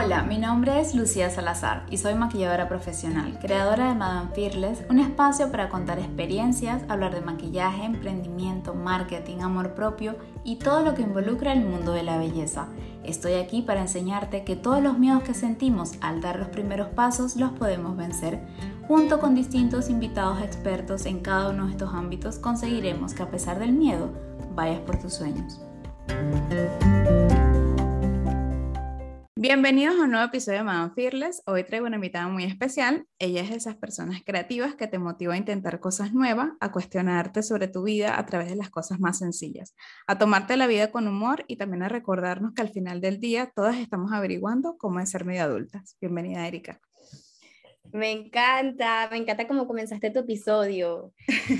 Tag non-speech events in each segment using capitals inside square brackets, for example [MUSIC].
Hola, mi nombre es Lucía Salazar y soy maquilladora profesional, creadora de Madame Fearless, un espacio para contar experiencias, hablar de maquillaje, emprendimiento, marketing, amor propio y todo lo que involucra el mundo de la belleza. Estoy aquí para enseñarte que todos los miedos que sentimos al dar los primeros pasos los podemos vencer. Junto con distintos invitados expertos en cada uno de estos ámbitos conseguiremos que a pesar del miedo, vayas por tus sueños. Bienvenidos a un nuevo episodio de Madame Fearless. Hoy traigo una invitada muy especial. Ella es de esas personas creativas que te motiva a intentar cosas nuevas, a cuestionarte sobre tu vida a través de las cosas más sencillas, a tomarte la vida con humor y también a recordarnos que al final del día todas estamos averiguando cómo es ser media adultas. Bienvenida, Erika. Me encanta, me encanta cómo comenzaste tu episodio.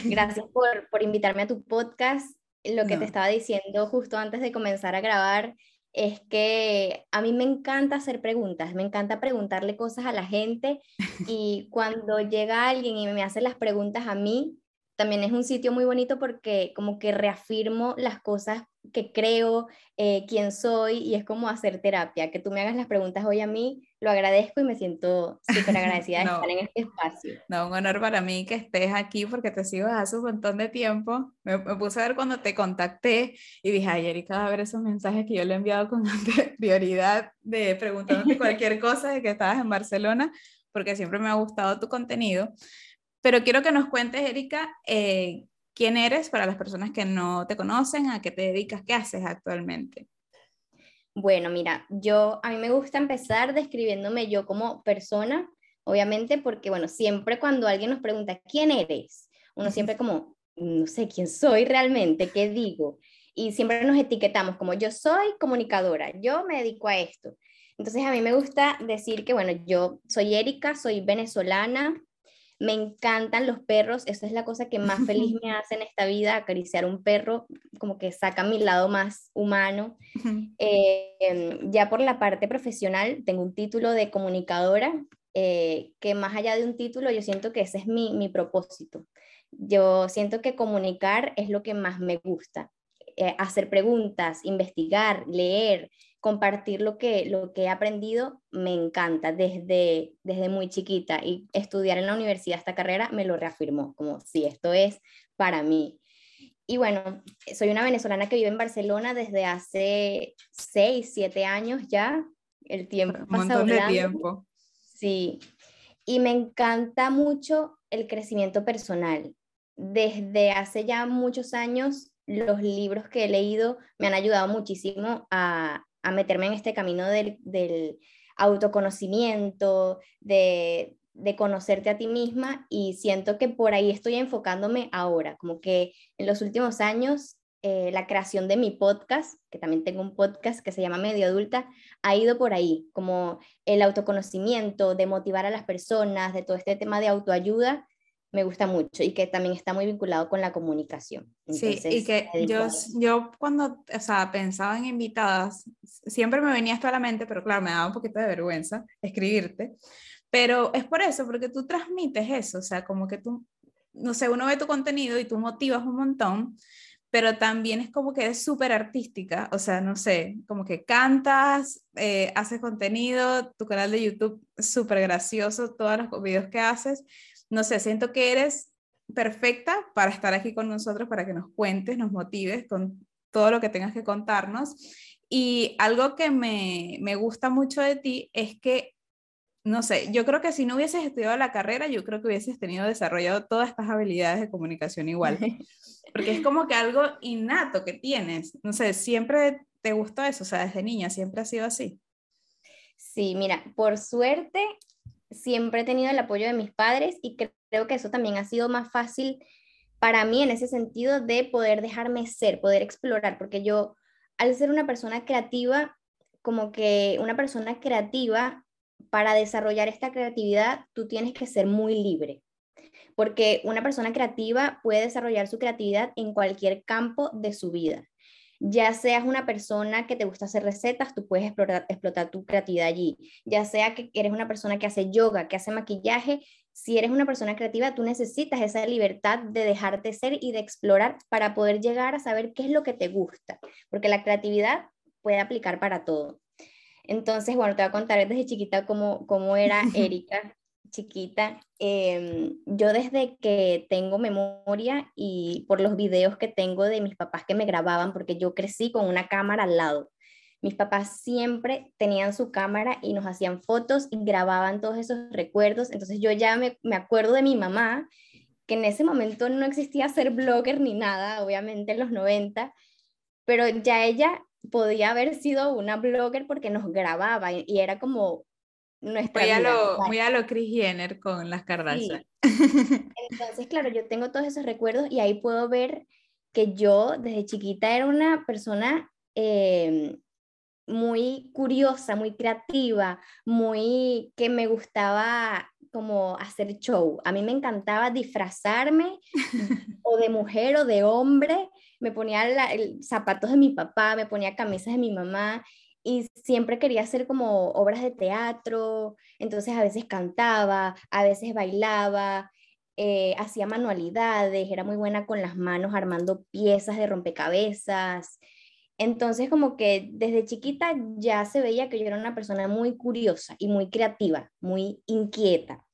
Gracias [LAUGHS] por, por invitarme a tu podcast. Lo que te estaba diciendo justo antes de comenzar a grabar es que a mí me encanta hacer preguntas, me encanta preguntarle cosas a la gente y cuando llega alguien y me hace las preguntas a mí, también es un sitio muy bonito porque como que reafirmo las cosas que creo, eh, quién soy y es como hacer terapia. Que tú me hagas las preguntas hoy a mí, lo agradezco y me siento súper [LAUGHS] agradecida de estar en este espacio. No, un honor para mí que estés aquí porque te sigo hace un montón de tiempo. Me, puse a ver cuando te contacté y dije, ay, Erika, a ver esos mensajes que yo le he enviado con [LAUGHS] prioridad de preguntándote [LAUGHS] cualquier cosa de que estabas en Barcelona porque siempre me ha gustado tu contenido. Pero quiero que nos cuentes, Erika, eh, quién eres para las personas que no te conocen, a qué te dedicas, qué haces actualmente. Bueno, mira, yo a mí me gusta empezar describiéndome yo como persona, obviamente, porque bueno, siempre cuando alguien nos pregunta quién eres, uno siempre como, no sé quién soy realmente, qué digo, y siempre nos etiquetamos como yo soy comunicadora, yo me dedico a esto. Entonces a mí me gusta decir que bueno, yo soy Erika, soy venezolana, me encantan los perros, esa es la cosa que más feliz [LAUGHS] me hace en esta vida, acariciar un perro, como que saca mi lado más humano. Eh, em, ya por la parte profesional, tengo un título de comunicadora, eh, que más allá de un título, yo siento que ese es mi, mi propósito. Yo siento que comunicar es lo que más me gusta. Eh, hacer preguntas, investigar, leer, compartir lo que, lo que he aprendido me encanta desde, desde muy chiquita y estudiar en la universidad esta carrera me lo reafirmó, como si esto es para mí. Y bueno, soy una venezolana que vive en Barcelona desde hace 6, 7 años ya. El tiempo Un montón de tiempo. Sí. Y me encanta mucho el crecimiento personal. Desde hace ya muchos años, los libros que he leído me han ayudado muchísimo a, a meterme en este camino del, del autoconocimiento, de, de, conocerte a ti misma y siento que por ahí estoy enfocándome ahora, como que en los últimos años eh, la creación de mi podcast, que también tengo un podcast que se llama Medio Adulta, ha ido por ahí, como el autoconocimiento, de motivar a las personas, de todo este tema de autoayuda, me gusta mucho y que también está muy vinculado con la comunicación. sí, y que yo, yo cuando, o sea, pensaba en invitadas, siempre me venía esto a la mente, pero claro, me daba un poquito de vergüenza escribirte, pero es por eso, porque tú transmites eso, o sea, como que tú, no sé, uno ve tu contenido y tú motivas un montón, pero también es como que eres súper artística, o sea, no sé, como que cantas, eh, haces contenido, tu canal de YouTube súper gracioso, todos los videos que haces, no sé, siento que eres perfecta para estar aquí con nosotros, para que nos cuentes, nos motives con todo lo que tengas que contarnos. Y algo que me, me gusta mucho de ti es que, no sé, yo creo que si no hubieses estudiado la carrera, yo creo que hubieses tenido desarrollado todas estas habilidades de comunicación igual. [LAUGHS] Porque es como que algo innato que tienes. No sé, siempre te gustó eso, o sea, desde niña siempre ha sido así. Sí, mira, por suerte siempre he tenido el apoyo de mis padres y creo que eso también ha sido más fácil para mí en ese sentido de poder dejarme ser, poder explorar, porque yo al ser una persona creativa, como que una persona creativa, para desarrollar esta creatividad, tú tienes que ser muy libre, porque una persona creativa puede desarrollar su creatividad en cualquier campo de su vida ya seas una persona que te gusta hacer recetas, tú puedes explotar, tu creatividad allí. Ya sea que eres una persona que hace yoga, que hace maquillaje, si eres una persona creativa, tú necesitas esa libertad de dejarte ser y de explorar para poder llegar a saber qué es lo que te gusta, porque la creatividad puede aplicar para todo. Entonces, bueno, te voy a contar desde chiquita cómo, cómo era [LAUGHS] Erika, chiquita. Em, yo desde que tengo memoria y por los videos que tengo de mis papás que me grababan, porque yo crecí con una cámara al lado. Mis papás siempre tenían su cámara y nos hacían fotos y grababan todos esos recuerdos. Entonces yo ya me, me acuerdo de mi mamá, que en ese momento no existía ser blogger ni nada, obviamente en los 90, pero ya ella podía haber sido una blogger porque nos grababa y, era como nuestra muy a, lo, muy a lo Chris Jenner con las Kardashian. [LAUGHS] Entonces, claro, yo tengo todos esos recuerdos y ahí puedo ver que yo desde chiquita era una persona em, muy curiosa, muy creativa, muy que me gustaba como hacer show. A mí me encantaba disfrazarme [LAUGHS] o de mujer o de hombre. Me ponía zapatos de mi papá, me ponía camisas de mi mamá y siempre quería hacer como obras de teatro. Entonces a veces cantaba, a veces bailaba, eh, hacía manualidades, era muy buena con las manos armando piezas de rompecabezas. Entonces, como que desde chiquita ya se veía que yo era una persona muy curiosa y muy creativa, muy inquieta,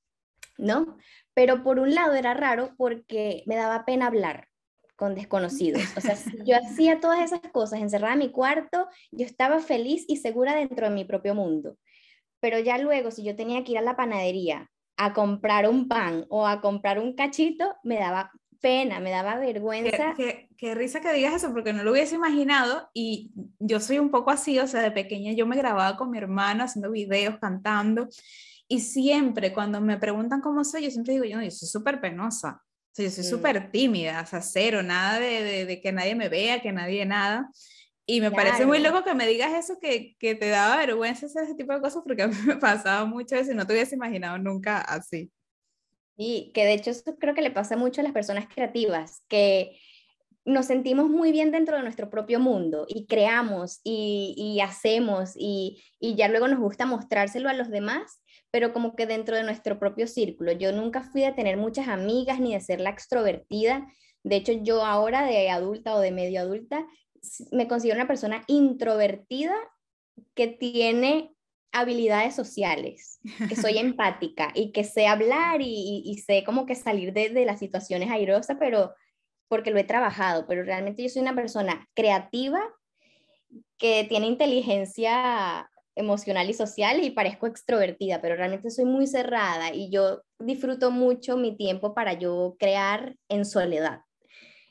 ¿no? Pero por un lado era raro porque me daba pena hablar con desconocidos. O sea, si [LAUGHS] yo hacía todas esas cosas encerrada en mi cuarto, yo estaba feliz y segura dentro de mi propio mundo. Pero ya luego, si yo tenía que ir a la panadería a comprar un pan o a comprar un cachito, me daba pena, me daba vergüenza. Qué, risa que digas eso, porque no lo hubiese imaginado y yo soy un poco así, o sea, de pequeña yo me grababa con mi hermano haciendo videos, cantando y siempre cuando me preguntan cómo soy, yo siempre digo, yo, yo soy súper penosa, o sea, yo soy mm. súper tímida, o sea, cero, nada de, de, que nadie me vea, que nadie nada. Y me parece muy loco que me digas eso, que, que te daba vergüenza hacer ese tipo de cosas, porque a mí [LAUGHS] me pasaba mucho eso y no te hubiese imaginado nunca así. Y que de hecho eso creo que le pasa mucho a las personas creativas, que nos sentimos muy bien dentro de nuestro propio mundo y creamos y, y hacemos y, y, ya luego nos gusta mostrárselo a los demás, pero como que dentro de nuestro propio círculo. Yo nunca fui de tener muchas amigas ni de ser la extrovertida. De hecho, yo ahora de adulta o de medio adulta me considero una persona introvertida que tiene habilidades sociales, que soy [LAUGHS] empática y que sé hablar y, sé como que salir de, de, las situaciones airosas, pero porque lo he trabajado, pero realmente yo soy una persona creativa que tiene inteligencia emocional y social y parezco extrovertida, pero realmente soy muy cerrada y yo disfruto mucho mi tiempo para yo crear en soledad.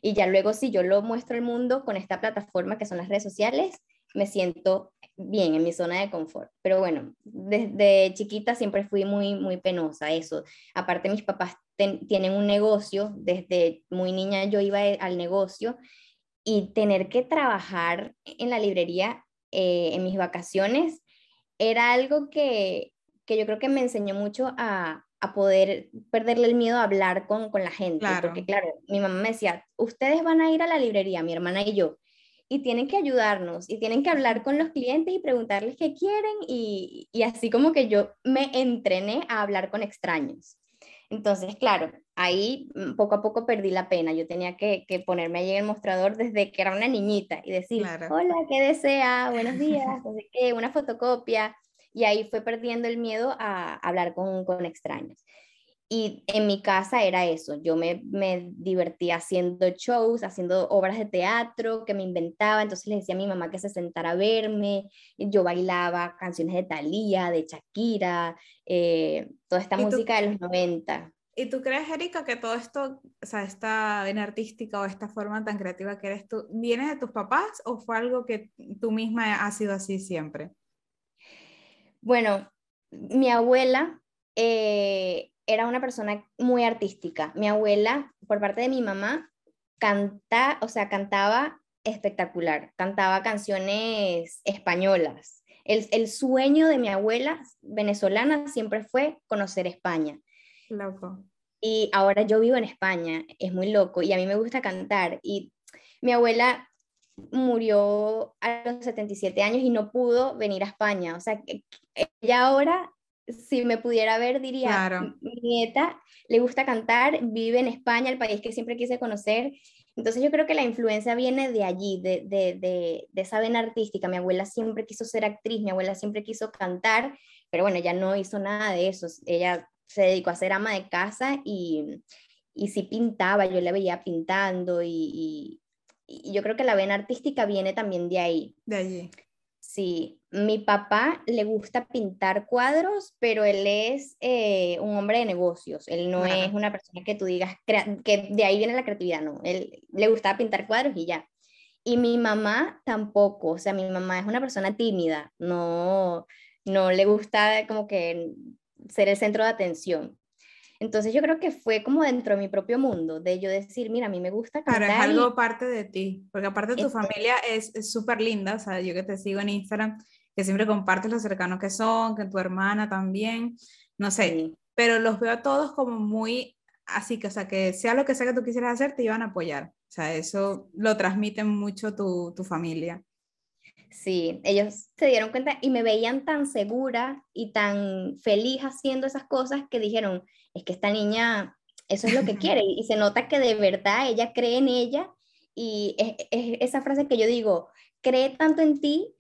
Y ya luego si yo lo muestro al mundo con esta plataforma que son las redes sociales, me siento bien en mi zona de confort. Pero bueno, desde chiquita siempre fui muy, muy penosa, eso. Aparte, mis papás tienen un negocio, desde muy niña yo iba al negocio y tener que trabajar en la librería eh, en mis vacaciones era algo que, que, yo creo que me enseñó mucho a, a poder perderle el miedo a hablar con, con la gente. Porque claro, mi mamá me decía, ustedes van a ir a la librería, mi hermana y yo, y tienen que ayudarnos y tienen que hablar con los clientes y preguntarles qué quieren y, y, así como que yo me entrené a hablar con extraños. Entonces, claro, ahí mm, poco a poco perdí la pena. Yo tenía que, que ponerme allí en el mostrador desde que era una niñita y decir, hola, ¿qué desea? Buenos días, qué, una fotocopia. Y ahí fue perdiendo el miedo a hablar con, con extraños. Y en mi casa era eso, yo me, me, divertía haciendo shows, haciendo obras de teatro que me inventaba, entonces le decía a mi mamá que se sentara a verme, yo bailaba canciones de Thalía, de Shakira, eh, toda esta música de los 90. ¿Y tú crees, Erika, que todo esto, o sea, esta vena artística o esta forma tan creativa que eres tú, viene de tus papás o fue algo que tú misma has sido así siempre? Bueno, mi abuela eh, era una persona muy artística. Mi abuela, por parte de mi mamá, canta, o sea, cantaba espectacular, cantaba canciones españolas. El, el, sueño de mi abuela venezolana siempre fue conocer España. Loco. Y ahora yo vivo en España, es muy loco, y a mí me gusta cantar. Y mi abuela murió a los 77 años y no pudo venir a España. O sea, ella ahora si me pudiera ver, diría, mi nieta le gusta cantar, vive en España, el país que siempre quise conocer, Entonces yo creo que la influencia viene de allí, de, de, de, de, esa vena artística. Mi abuela siempre quiso ser actriz, mi abuela siempre quiso cantar, pero bueno, ella no hizo nada de eso. Ella se dedicó a ser ama de casa y, y sí pintaba, yo la veía pintando y, y, yo creo que la vena artística viene también de ahí. De allí. Sí, mi papá le gusta pintar cuadros, pero él es eh, un hombre de negocios. Él no es una persona que tú digas que de ahí viene la creatividad, no. Él le gusta pintar cuadros y ya. Y mi mamá tampoco, o sea, mi mamá es una persona tímida, no, no le gusta como que ser el centro de atención. Entonces yo creo que fue como dentro de mi propio mundo, de yo decir, mira, a mí me gusta cantar. Claro, es algo parte de ti, porque aparte tu familia es súper linda, o sea, yo que te sigo en Instagram, que siempre compartes lo cercanos que son, que tu hermana también, no sé, pero los veo a todos como muy así, que o sea, que sea lo que sea que tú quisieras hacer, te iban a apoyar. O sea, eso lo transmiten mucho tu, tu familia. Sí, ellos se dieron cuenta y me veían tan segura y tan feliz haciendo esas cosas que dijeron, es que esta niña, eso es lo que [LAUGHS] quiere. Y se nota que de verdad ella cree en ella y es, esa frase que yo digo, cree tanto en ti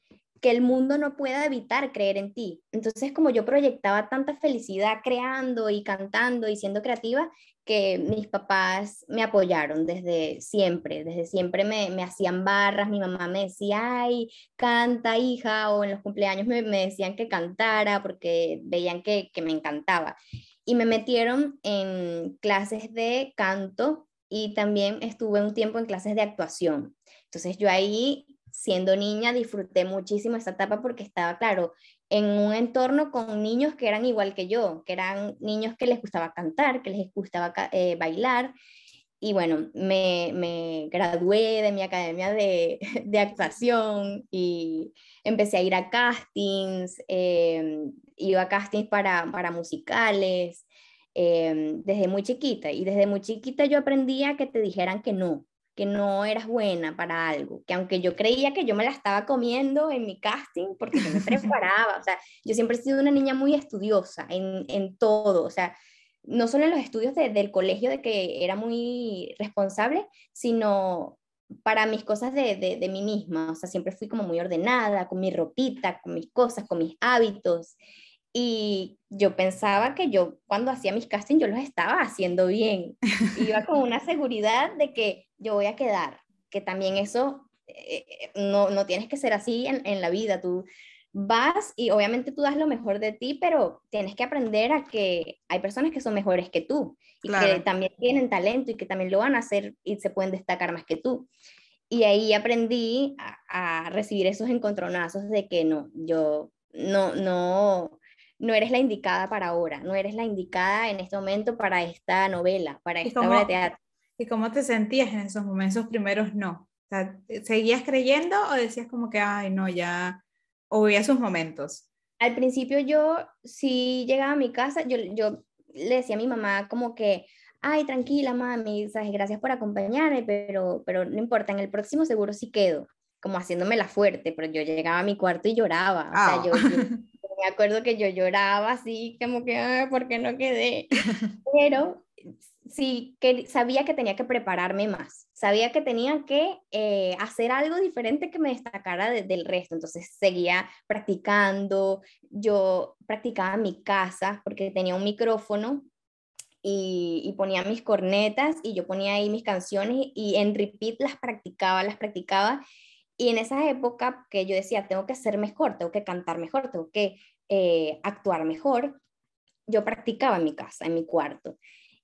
que el mundo no pueda evitar creer en ti. Entonces, como yo proyectaba tanta felicidad creando y cantando y siendo creativa, que mis papás me apoyaron desde siempre, desde siempre me, me hacían barras, mi mamá me decía, ay, canta hija, o en los cumpleaños me, me decían que cantara porque veían que, que me encantaba. Y me metieron en clases de canto y también estuve un tiempo en clases de actuación. Entonces yo ahí siendo niña disfruté muchísimo esta etapa porque estaba, claro, en un entorno con niños que eran igual que yo, que eran niños que les gustaba cantar, que les gustaba eh, bailar. Y bueno, me, me, gradué de mi academia de, [LAUGHS] de, actuación y empecé a ir a castings, eh, iba a castings para, para musicales, eh, desde muy chiquita. Y desde muy chiquita yo aprendía que te dijeran que no, que no eras buena para algo, que aunque yo creía que yo me la estaba comiendo en mi casting, porque yo me [LAUGHS] preparaba, o sea, yo siempre he sido una niña muy estudiosa en, en todo, o sea, no solo en los estudios del colegio de que era muy responsable, sino para mis cosas de, de, de, mí misma, o sea, siempre fui como muy ordenada, con mi ropita, con mis cosas, con mis hábitos, y yo pensaba que yo cuando hacía mis castings yo los estaba haciendo bien. [LAUGHS] Iba con una seguridad de que yo voy a quedar, que también eso eh, eh, no, no, tienes que ser así en, en, la vida. Tú vas y obviamente tú das lo mejor de ti, pero tienes que aprender a que hay personas que son mejores que tú y que también tienen talento y que también lo van a hacer y se pueden destacar más que tú. Y ahí aprendí a, a recibir esos encontronazos de que no, yo no, no, no eres la indicada para ahora, no eres la indicada en este momento para esta novela, para esta obra de teatro. ¿Y cómo te sentías en esos momentos primeros no? ¿Seguías creyendo o decías como que, ay, no, ya, o veías sus momentos? Al principio yo, si llegaba a mi casa, yo, yo le decía a mi mamá como que, ay, tranquila, mami, ¿sabes? gracias por acompañarme, pero, pero no importa, en el próximo seguro sí quedo, como haciéndome la fuerte, pero yo llegaba a mi cuarto y lloraba, o sea, yo, yo [LAUGHS] me acuerdo que yo lloraba así, como que, Ay, ¿por qué no quedé? [LAUGHS] Pero sí, que sabía que tenía que prepararme más, sabía que tenía que eh, hacer algo diferente que me destacara del resto, entonces seguía practicando, yo practicaba en mi casa porque tenía un micrófono y, y, ponía mis cornetas y yo ponía ahí mis canciones y en repeat las practicaba, las practicaba. Y en esa época que yo decía, tengo que ser mejor, tengo que cantar mejor, tengo que eh, actuar mejor, yo practicaba en mi casa, en mi cuarto.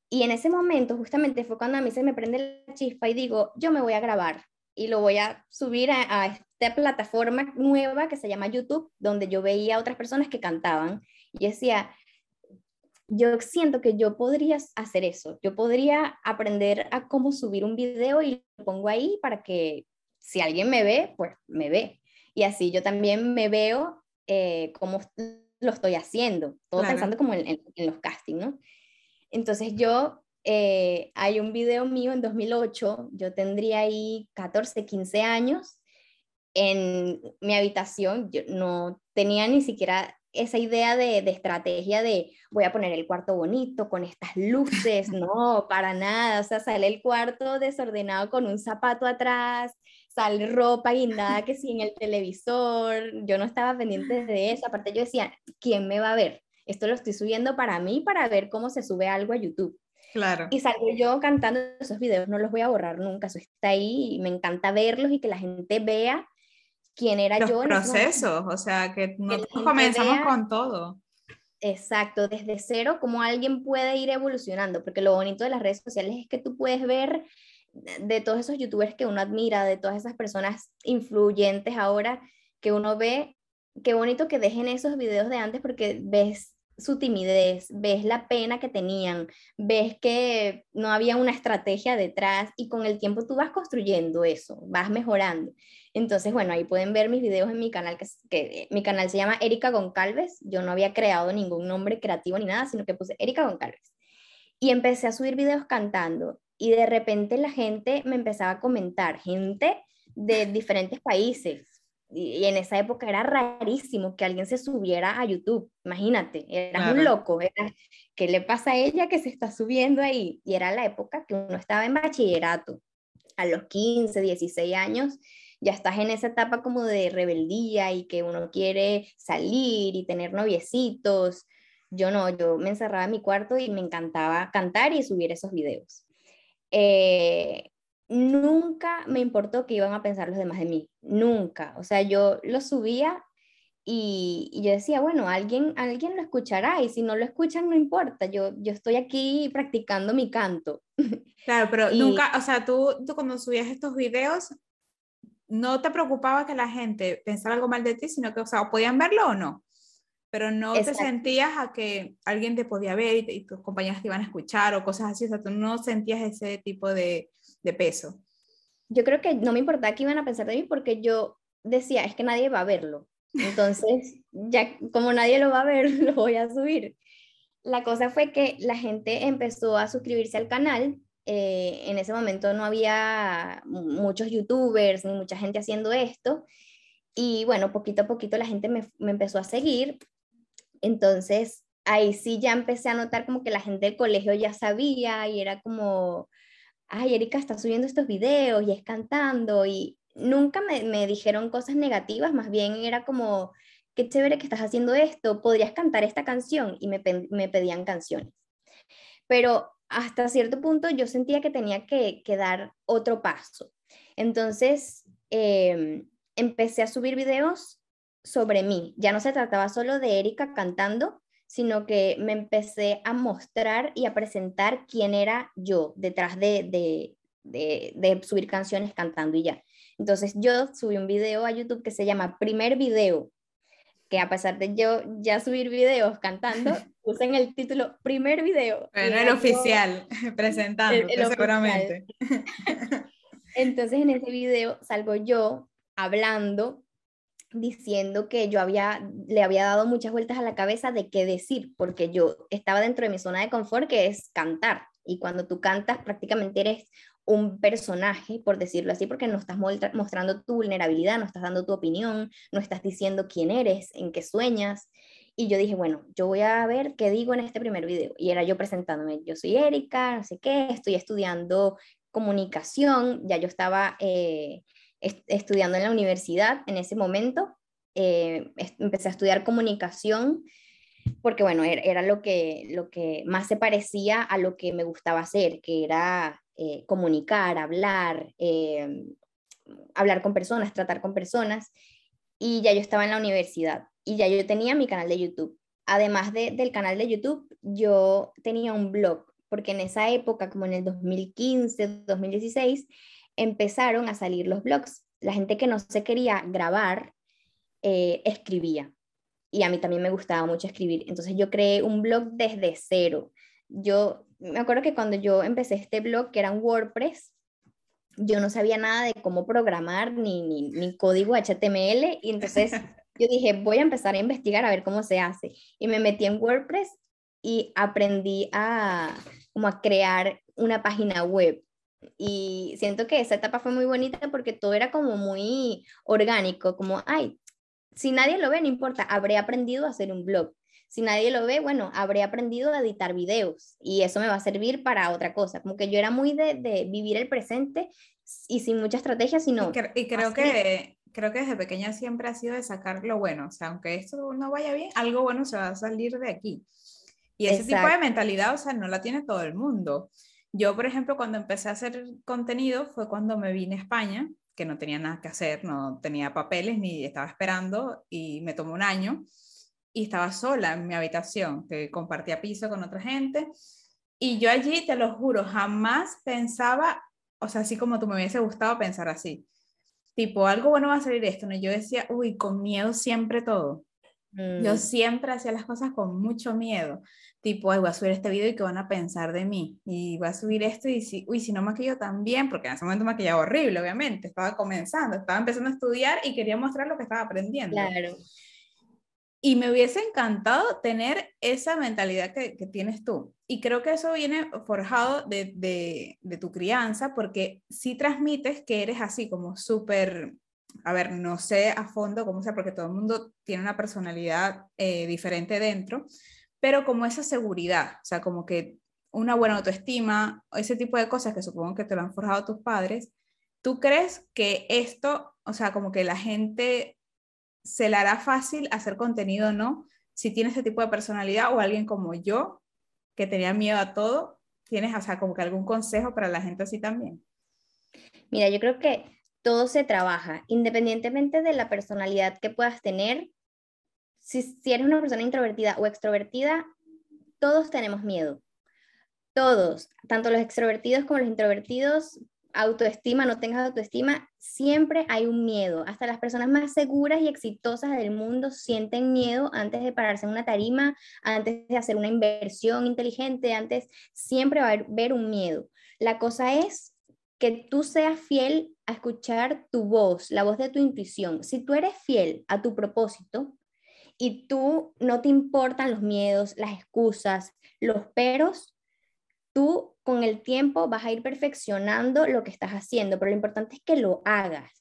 Y en ese momento justamente fue cuando a mí se me prende la chispa y digo, yo me voy a grabar y lo voy a subir a, esta plataforma nueva que se llama YouTube, donde yo veía a otras personas que cantaban y decía, yo siento que yo podría hacer eso, yo podría aprender a cómo subir un video y lo pongo ahí para que si alguien me ve, pues me ve. Y así yo también me veo eh, cómo lo estoy haciendo, todo pensando como en, los castings, ¿no? Entonces yo, eh, hay un video mío en 2008, yo tendría ahí 14, 15 años, en mi habitación yo no tenía ni siquiera esa idea de, de, estrategia de voy a poner el cuarto bonito con estas luces, [LAUGHS] no, para nada, o sea, sale el cuarto desordenado con un zapato atrás, sale ropa guindada que sí en el televisor, yo no estaba pendiente de eso, aparte yo decía, ¿quién me va a ver? Esto lo estoy subiendo para mí, para ver cómo se sube algo a YouTube. Claro. Y salgo yo cantando esos videos, no los voy a borrar nunca, eso está ahí y me encanta verlos y que la gente vea quién era Los yo. procesos, o sea, que comenzamos con todo. Exacto, desde cero, cómo alguien puede ir evolucionando, porque lo bonito de las redes sociales es que tú puedes ver de todos esos youtubers que uno admira, de todas esas personas influyentes ahora que uno ve, qué bonito que dejen esos videos de antes porque ves su timidez, ves la pena que tenían, ves que no había una estrategia detrás y con el tiempo tú vas construyendo eso, vas mejorando. Entonces, bueno, ahí pueden ver mis videos en mi canal, que, que mi canal se llama Erika Goncalves. Yo no había creado ningún nombre creativo ni nada, sino que puse Erika Goncalves. Y empecé a subir videos cantando y de repente la gente me empezaba a comentar, gente de diferentes países, y, en esa época era rarísimo que alguien se subiera a YouTube, imagínate, era un loco, era, ¿qué le pasa a ella que se está subiendo ahí? Y era la época que uno estaba en bachillerato, a los 15, 16 años, ya estás en esa etapa como de rebeldía y que uno quiere salir y tener noviecitos. Yo no, yo me encerraba en mi cuarto y me encantaba cantar y subir esos videos. Eh, nunca me importó que iban a pensar los demás de mí, nunca. O sea, yo lo subía y, yo decía, bueno, alguien, alguien lo escuchará y si no lo escuchan, no importa, yo, yo estoy aquí practicando mi canto. [LAUGHS] Claro, pero nunca, o sea, tú, tú cuando subías estos videos, no te preocupaba que la gente pensara algo mal de ti, sino que, o sea, podían verlo o no, pero no te sentías a que alguien te podía ver y, tus compañeras te iban a escuchar o cosas así, o sea, tú no sentías ese tipo de, de peso. Yo creo que no me importaba que iban a pensar de mí porque yo decía, es que nadie va a verlo. Entonces, [LAUGHS] ya como nadie lo va a ver, [LAUGHS] lo voy a subir. La cosa fue que la gente empezó a suscribirse al canal. Eh, en ese momento no había muchos youtubers ni mucha gente haciendo esto. Y bueno, poquito a poquito la gente me, me empezó a seguir. Entonces, ahí sí ya empecé a notar como que la gente del colegio ya sabía y era como, ay, Erika está subiendo estos videos y es cantando y nunca me, dijeron cosas negativas, más bien era como, qué chévere que estás haciendo esto, podrías cantar esta canción y me, pedían canciones. Pero hasta cierto punto yo sentía que tenía que, dar otro paso. Entonces em, empecé a subir videos sobre mí. Ya no se trataba solo de Erika cantando, sino que me empecé a mostrar y a presentar quién era yo detrás de, subir canciones cantando y ya. Entonces yo subí un video a YouTube que se llama Primer Video, que a pesar de yo ya subir videos cantando, [LAUGHS] puse en el título Primer Video. Pero [LAUGHS] el oficial, presentando, seguramente. [LAUGHS] Entonces en ese video salgo yo hablando diciendo que yo había, le había dado muchas vueltas a la cabeza de qué decir, porque yo estaba dentro de mi zona de confort, que es cantar. Y cuando tú cantas, prácticamente eres un personaje, por decirlo así, porque no estás mostrando tu vulnerabilidad, no estás dando tu opinión, no estás diciendo quién eres, en qué sueñas. Y yo dije, bueno, yo voy a ver qué digo en este primer video. Y era yo presentándome, yo soy Erika, no sé qué, estoy estudiando comunicación, ya yo estaba eh, estudiando en la universidad en ese momento. Eh, empecé a estudiar comunicación porque, bueno, era, lo, que, lo que más se parecía a lo que me gustaba hacer, que era eh, comunicar, hablar, eh, hablar con personas, tratar con personas. Y ya yo estaba en la universidad y ya yo tenía mi canal de YouTube. Además del canal de YouTube, yo tenía un blog, porque en esa época, como en el 2015, 2016, empezaron a salir los blogs. La gente que no se quería grabar, eh, escribía. Y a mí también me gustaba mucho escribir. Entonces yo creé un blog desde cero. Yo me acuerdo que cuando yo empecé este blog, que era un WordPress, yo no sabía nada de cómo programar ni, ni, ni código HTML. Y entonces [LAUGHS] yo dije, voy a empezar a investigar a ver cómo se hace. Y me metí en WordPress y aprendí a, como a crear una página web Y siento que esa etapa fue muy bonita porque todo era como muy orgánico, como, ay, si nadie lo ve, no importa, habré aprendido a hacer un blog. Si nadie lo ve, bueno, habré aprendido a editar videos y eso me va a servir para otra cosa. Como que yo era muy de, de vivir el presente y sin mucha estrategia, sino... Y, creo que creo que desde pequeña siempre ha sido de sacar lo bueno. O sea, aunque esto no vaya bien, algo bueno se va a salir de aquí. Y ese tipo de mentalidad, o sea, no la tiene todo el mundo. Yo, por ejemplo, cuando empecé a hacer contenido fue cuando me vine a España, que no tenía nada que hacer, no tenía papeles ni estaba esperando y me tomó un año y estaba sola en mi habitación, que compartía piso con otra gente. Y yo allí, te lo juro, jamás pensaba, o sea, así como tú me hubiese gustado pensar así. Tipo, algo bueno va a salir esto, ¿no? Yo decía, uy, con miedo siempre todo. Yo mm. siempre hacía las cosas con mucho miedo. Tipo, ay, voy a subir este video y qué van a pensar de mí. Y voy a subir esto y si, uy, si no maquillo también, porque en ese momento maquillaba horrible, obviamente. Estaba comenzando, estaba empezando a estudiar y quería mostrar lo que estaba aprendiendo. Claro. Y me hubiese encantado tener esa mentalidad que, que tienes tú. Y creo que eso viene forjado de, de, de tu crianza, porque si transmites que eres así como súper, a ver, no sé a fondo cómo sea, porque todo el mundo tiene una personalidad eh, diferente dentro, pero como esa seguridad, o sea, como que una buena autoestima, ese tipo de cosas que supongo que te lo han forjado tus padres, ¿tú crees que esto, o sea, como que la gente se le hará fácil hacer contenido o no si tiene ese tipo de personalidad o alguien como yo que tenía miedo a todo, tienes, o sea, como que algún consejo para la gente así también. Mira, yo creo que todo se trabaja, independientemente de la personalidad que puedas tener. Si, eres una persona introvertida o extrovertida, todos tenemos miedo. Todos, tanto los extrovertidos como los introvertidos, autoestima, no tengas autoestima, siempre hay un miedo. Hasta las personas más seguras y exitosas del mundo sienten miedo antes de pararse en una tarima, antes de hacer una inversión inteligente, antes siempre va a haber un miedo. La cosa es que tú seas fiel a escuchar tu voz, la voz de tu intuición. Si tú eres fiel a tu propósito y tú no te importan los miedos, las excusas, los peros, tú con el tiempo vas a ir perfeccionando lo que estás haciendo, pero lo importante es que lo hagas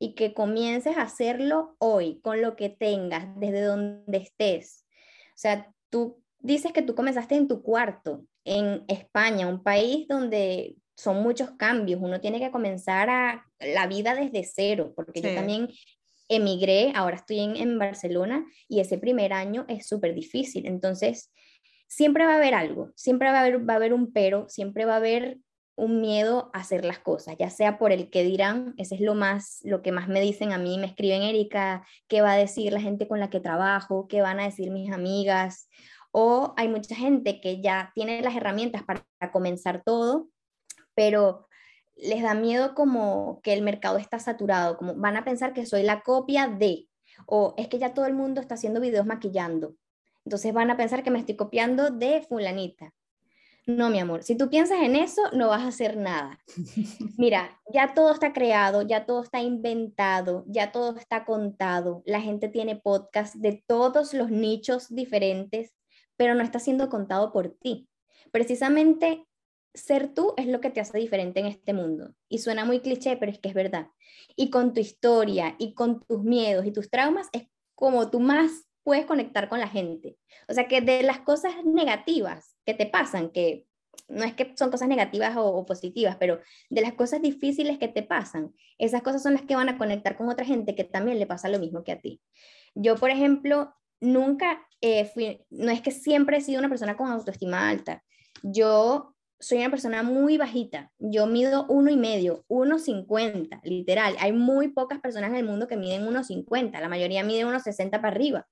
y que comiences a hacerlo hoy, con lo que tengas, desde donde estés. O sea, tú dices que tú comenzaste en tu cuarto, en España, un país donde son muchos cambios, uno tiene que comenzar a la vida desde cero, porque yo también emigré, ahora estoy en, en Barcelona y ese primer año es súper difícil. Entonces, siempre va a haber algo, siempre va a haber, va a haber un pero, siempre va a haber un miedo a hacer las cosas, ya sea por el que dirán, ese es lo más, lo que más me dicen a mí, me escriben Erika, qué va a decir la gente con la que trabajo, qué van a decir mis amigas, o hay mucha gente que ya tiene las herramientas para comenzar todo, pero les da miedo como que el mercado está saturado, como van a pensar que soy la copia de, o es que ya todo el mundo está haciendo videos maquillando, entonces van a pensar que me estoy copiando de fulanita. No, mi amor, si tú piensas en eso, no vas a hacer nada. [LAUGHS] Mira, ya todo está creado, ya todo está inventado, ya todo está contado. La gente tiene podcast de todos los nichos diferentes, pero no está siendo contado por ti. Precisamente ser tú es lo que te hace diferente en este mundo. Y suena muy cliché, pero es que es verdad. Y con tu historia y con tus miedos y tus traumas es como tú más puedes conectar con la gente. O sea, que de las cosas negativas que te pasan, que no es que son cosas negativas o, positivas, pero de las cosas difíciles que te pasan, esas cosas son las que van a conectar con otra gente que también le pasa lo mismo que a ti. Yo, por ejemplo, nunca eh, fui, no es que siempre he sido una persona con autoestima alta. Yo soy una persona muy bajita. Yo mido uno y medio, 1,50, literal. Hay muy pocas personas en el mundo que miden 1,50. La mayoría mide 1,60 para arriba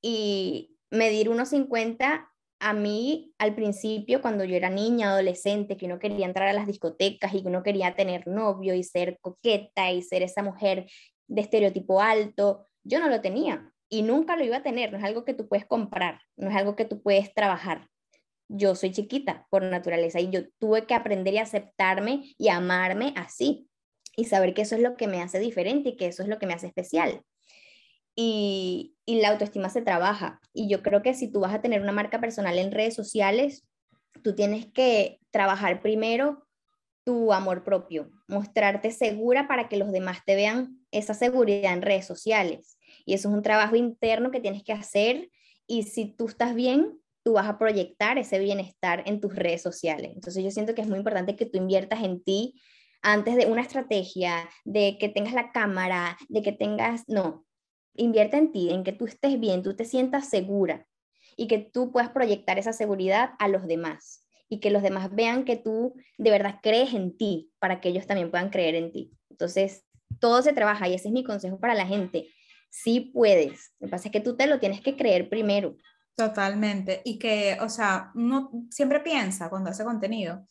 y medir unos 50 a mí al principio, cuando yo era niña, adolescente, que uno quería entrar a las discotecas y que uno quería tener novio y ser coqueta y ser esa mujer de estereotipo alto, yo no lo tenía y nunca lo iba a tener, no es algo que tú puedes comprar, no es algo que tú puedes trabajar. Yo soy chiquita por naturaleza y yo tuve que aprender y aceptarme y amarme así y saber que eso es lo que me hace diferente y que eso es lo que me hace especial y, la autoestima se trabaja. Y yo creo que si tú vas a tener una marca personal en redes sociales, tú tienes que trabajar primero tu amor propio, mostrarte segura para que los demás te vean esa seguridad en redes sociales. Y eso es un trabajo interno que tienes que hacer y si tú estás bien, tú vas a proyectar ese bienestar en tus redes sociales. Entonces yo siento que es muy importante que tú inviertas en ti antes de una estrategia, de que tengas la cámara, de que tengas, no, invierte en ti, en que tú estés bien, tú te sientas segura y que tú puedas proyectar esa seguridad a los demás y que los demás vean que tú de verdad crees en ti para que ellos también puedan creer en ti. Entonces, todo se trabaja y ese es mi consejo para la gente. Sí puedes, lo que pasa es que tú te lo tienes que creer primero. Totalmente. Y que, o sea, uno siempre piensa cuando hace contenido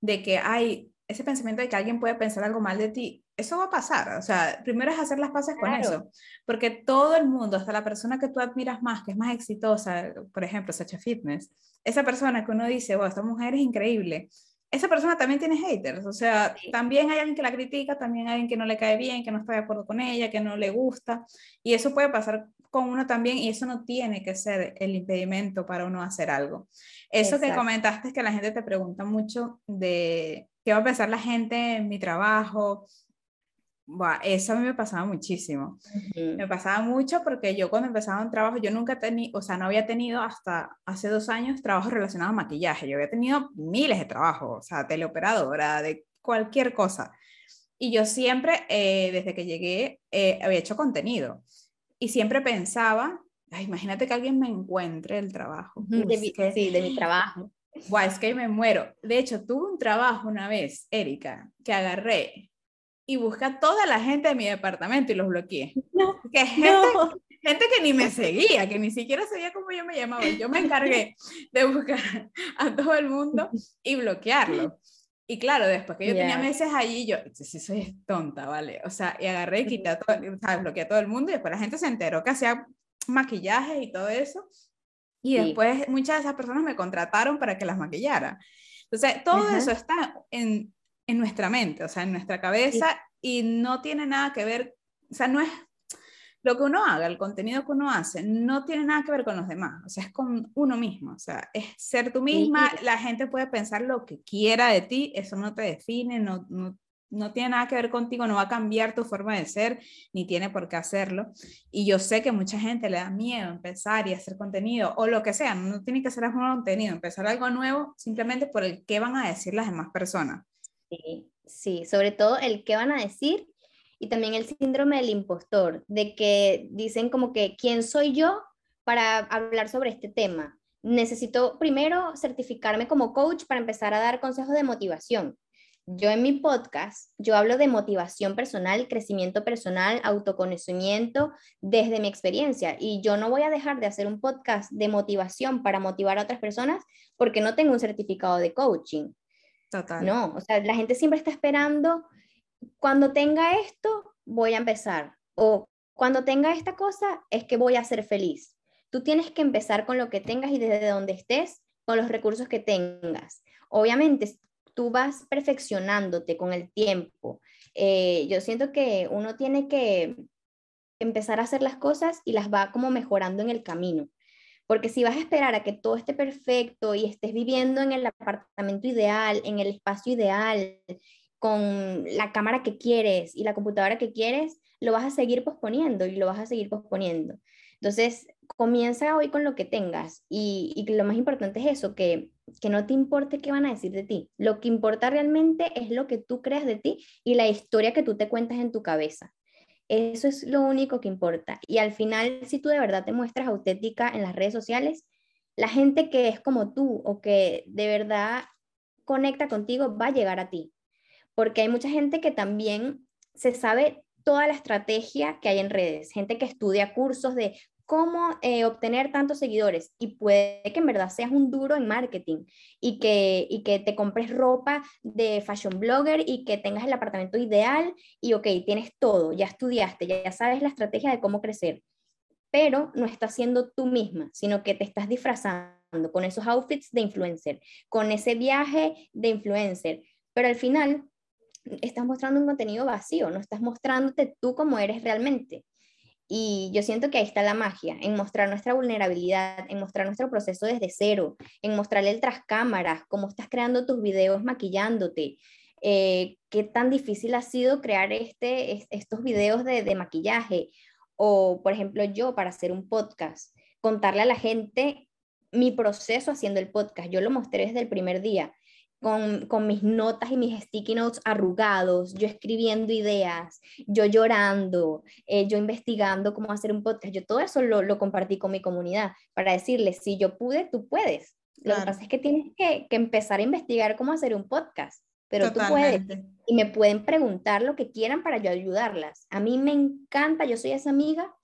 de que hay ese pensamiento de que alguien puede pensar algo mal de ti, eso va a pasar. O sea, primero es hacer las paces con eso, porque todo el mundo, hasta la persona que tú admiras más, que es más exitosa, por ejemplo, Sacha Fitness, esa persona que uno dice, wow, esta mujer es increíble, esa persona también tiene haters, o sea, también hay alguien que la critica, también hay alguien que no le cae bien, que no está de acuerdo con ella, que no le gusta, y eso puede pasar con uno también, y eso no tiene que ser el impedimento para uno hacer algo. Eso que comentaste es que la gente te pregunta mucho de qué va a pensar la gente en mi trabajo, eso a mí me pasaba muchísimo. Me pasaba mucho porque yo cuando empezaba un trabajo, yo nunca tenía, o sea, no había tenido hasta hace dos años trabajos relacionados a maquillaje. Yo había tenido miles de trabajos, o sea, teleoperadora, de cualquier cosa. Y yo siempre, eh, desde que llegué, eh, había hecho contenido. Y siempre pensaba, imagínate que alguien me encuentre el trabajo. de sí, de mi trabajo. Guau, es que me muero. De hecho, tuve un trabajo una vez, Erika, que agarré y busqué a toda la gente de mi departamento y los bloqueé. No, que gente, gente que ni me seguía, que ni siquiera sabía cómo yo me llamaba. Yo me encargué de buscar a todo el mundo y bloquearlo. Y claro, después que yo tenía meses allí, yo, sí, soy tonta, ¿vale? O sea, y agarré y quité a todo, sea, bloqueé a todo el mundo y después la gente se enteró que hacía maquillaje y todo eso. Y después muchas de esas personas me contrataron para que las maquillara. Entonces, todo eso está en, en nuestra mente, o sea, en nuestra cabeza y no tiene nada que ver, o sea, no es lo que uno haga, el contenido que uno hace, no tiene nada que ver con los demás, o sea, es con uno mismo, o sea, es ser tú misma, la gente puede pensar lo que quiera de ti, eso no te define, no, no, no tiene nada que ver contigo, no va a cambiar tu forma de ser, ni tiene por qué hacerlo. Y yo sé que mucha gente le da miedo empezar y hacer contenido o lo que sea, no tiene que ser algo contenido, empezar algo nuevo simplemente por el qué van a decir las demás personas. Sí, sí, sobre todo el qué van a decir y también el síndrome del impostor, de que dicen como que, ¿quién soy yo para hablar sobre este tema? Necesito primero certificarme como coach para empezar a dar consejos de motivación. Yo en mi podcast, yo hablo de motivación personal, crecimiento personal, autoconocimiento desde mi experiencia y yo no voy a dejar de hacer un podcast de motivación para motivar a otras personas porque no tengo un certificado de coaching. No, o sea, la gente siempre está esperando, cuando tenga esto, voy a empezar. O cuando tenga esta cosa, es que voy a ser feliz. Tú tienes que empezar con lo que tengas y desde donde estés, con los recursos que tengas. Obviamente, tú vas perfeccionándote con el tiempo. Eh, yo siento que uno tiene que empezar a hacer las cosas y las va como mejorando en el camino. Porque si vas a esperar a que todo esté perfecto y estés viviendo en el apartamento ideal, en el espacio ideal, con la cámara que quieres y la computadora que quieres, lo vas a seguir posponiendo y lo vas a seguir posponiendo. Entonces, comienza hoy con lo que tengas y, lo más importante es eso, que, que no te importe qué van a decir de ti. Lo que importa realmente es lo que tú creas de ti y la historia que tú te cuentas en tu cabeza. Eso es lo único que importa. Y al final, si tú de verdad te muestras auténtica en las redes sociales, la gente que es como tú o que de verdad conecta contigo va a llegar a ti. Porque hay mucha gente que también se sabe toda la estrategia que hay en redes, gente que estudia cursos de cómo eh, obtener tantos seguidores y puede que en verdad seas un duro en marketing y que, y que te compres ropa de fashion blogger y que tengas el apartamento ideal y ok, tienes todo, ya estudiaste, ya, sabes la estrategia de cómo crecer, pero no estás siendo tú misma, sino que te estás disfrazando con esos outfits de influencer, con ese viaje de influencer, pero al final estás mostrando un contenido vacío, no estás mostrándote tú como eres realmente. Y yo siento que ahí está la magia, en mostrar nuestra vulnerabilidad, en mostrar nuestro proceso desde cero, en mostrarle el tras cámaras, cómo estás creando tus videos maquillándote, eh, qué tan difícil ha sido crear este, estos videos de, de maquillaje. O, por ejemplo, yo para hacer un podcast, contarle a la gente mi proceso haciendo el podcast. Yo lo mostré desde el primer día con, mis notas y mis sticky notes arrugados, yo escribiendo ideas, yo llorando, eh, yo investigando cómo hacer un podcast. Yo todo eso lo, compartí con mi comunidad para decirles, si yo pude, tú puedes. Lo que pasa es que tienes que, empezar a investigar cómo hacer un podcast, pero tú puedes. Y me pueden preguntar lo que quieran para yo ayudarlas. A mí me encanta, yo soy esa amiga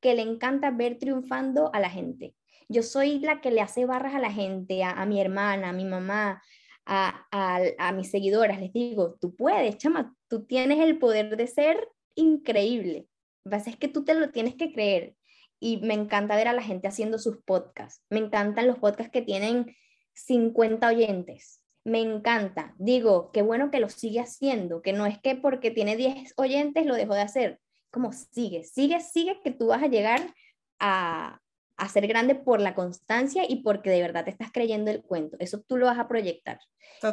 que le encanta ver triunfando a la gente. Yo soy la que le hace barras a la gente, a, a mi hermana, a mi mamá, a, mis seguidoras, les digo, tú puedes, chama, tú tienes el poder de ser increíble. Lo que pasa es que tú te lo tienes que creer. Y me encanta ver a la gente haciendo sus podcasts. Me encantan los podcasts que tienen 50 oyentes. Me encanta. Digo, qué bueno que lo sigue haciendo, que no es que porque tiene 10 oyentes lo dejó de hacer. Como sigue, sigue, sigue, que tú vas a llegar a, a ser grande por la constancia y porque de verdad te estás creyendo el cuento. Eso tú lo vas a proyectar.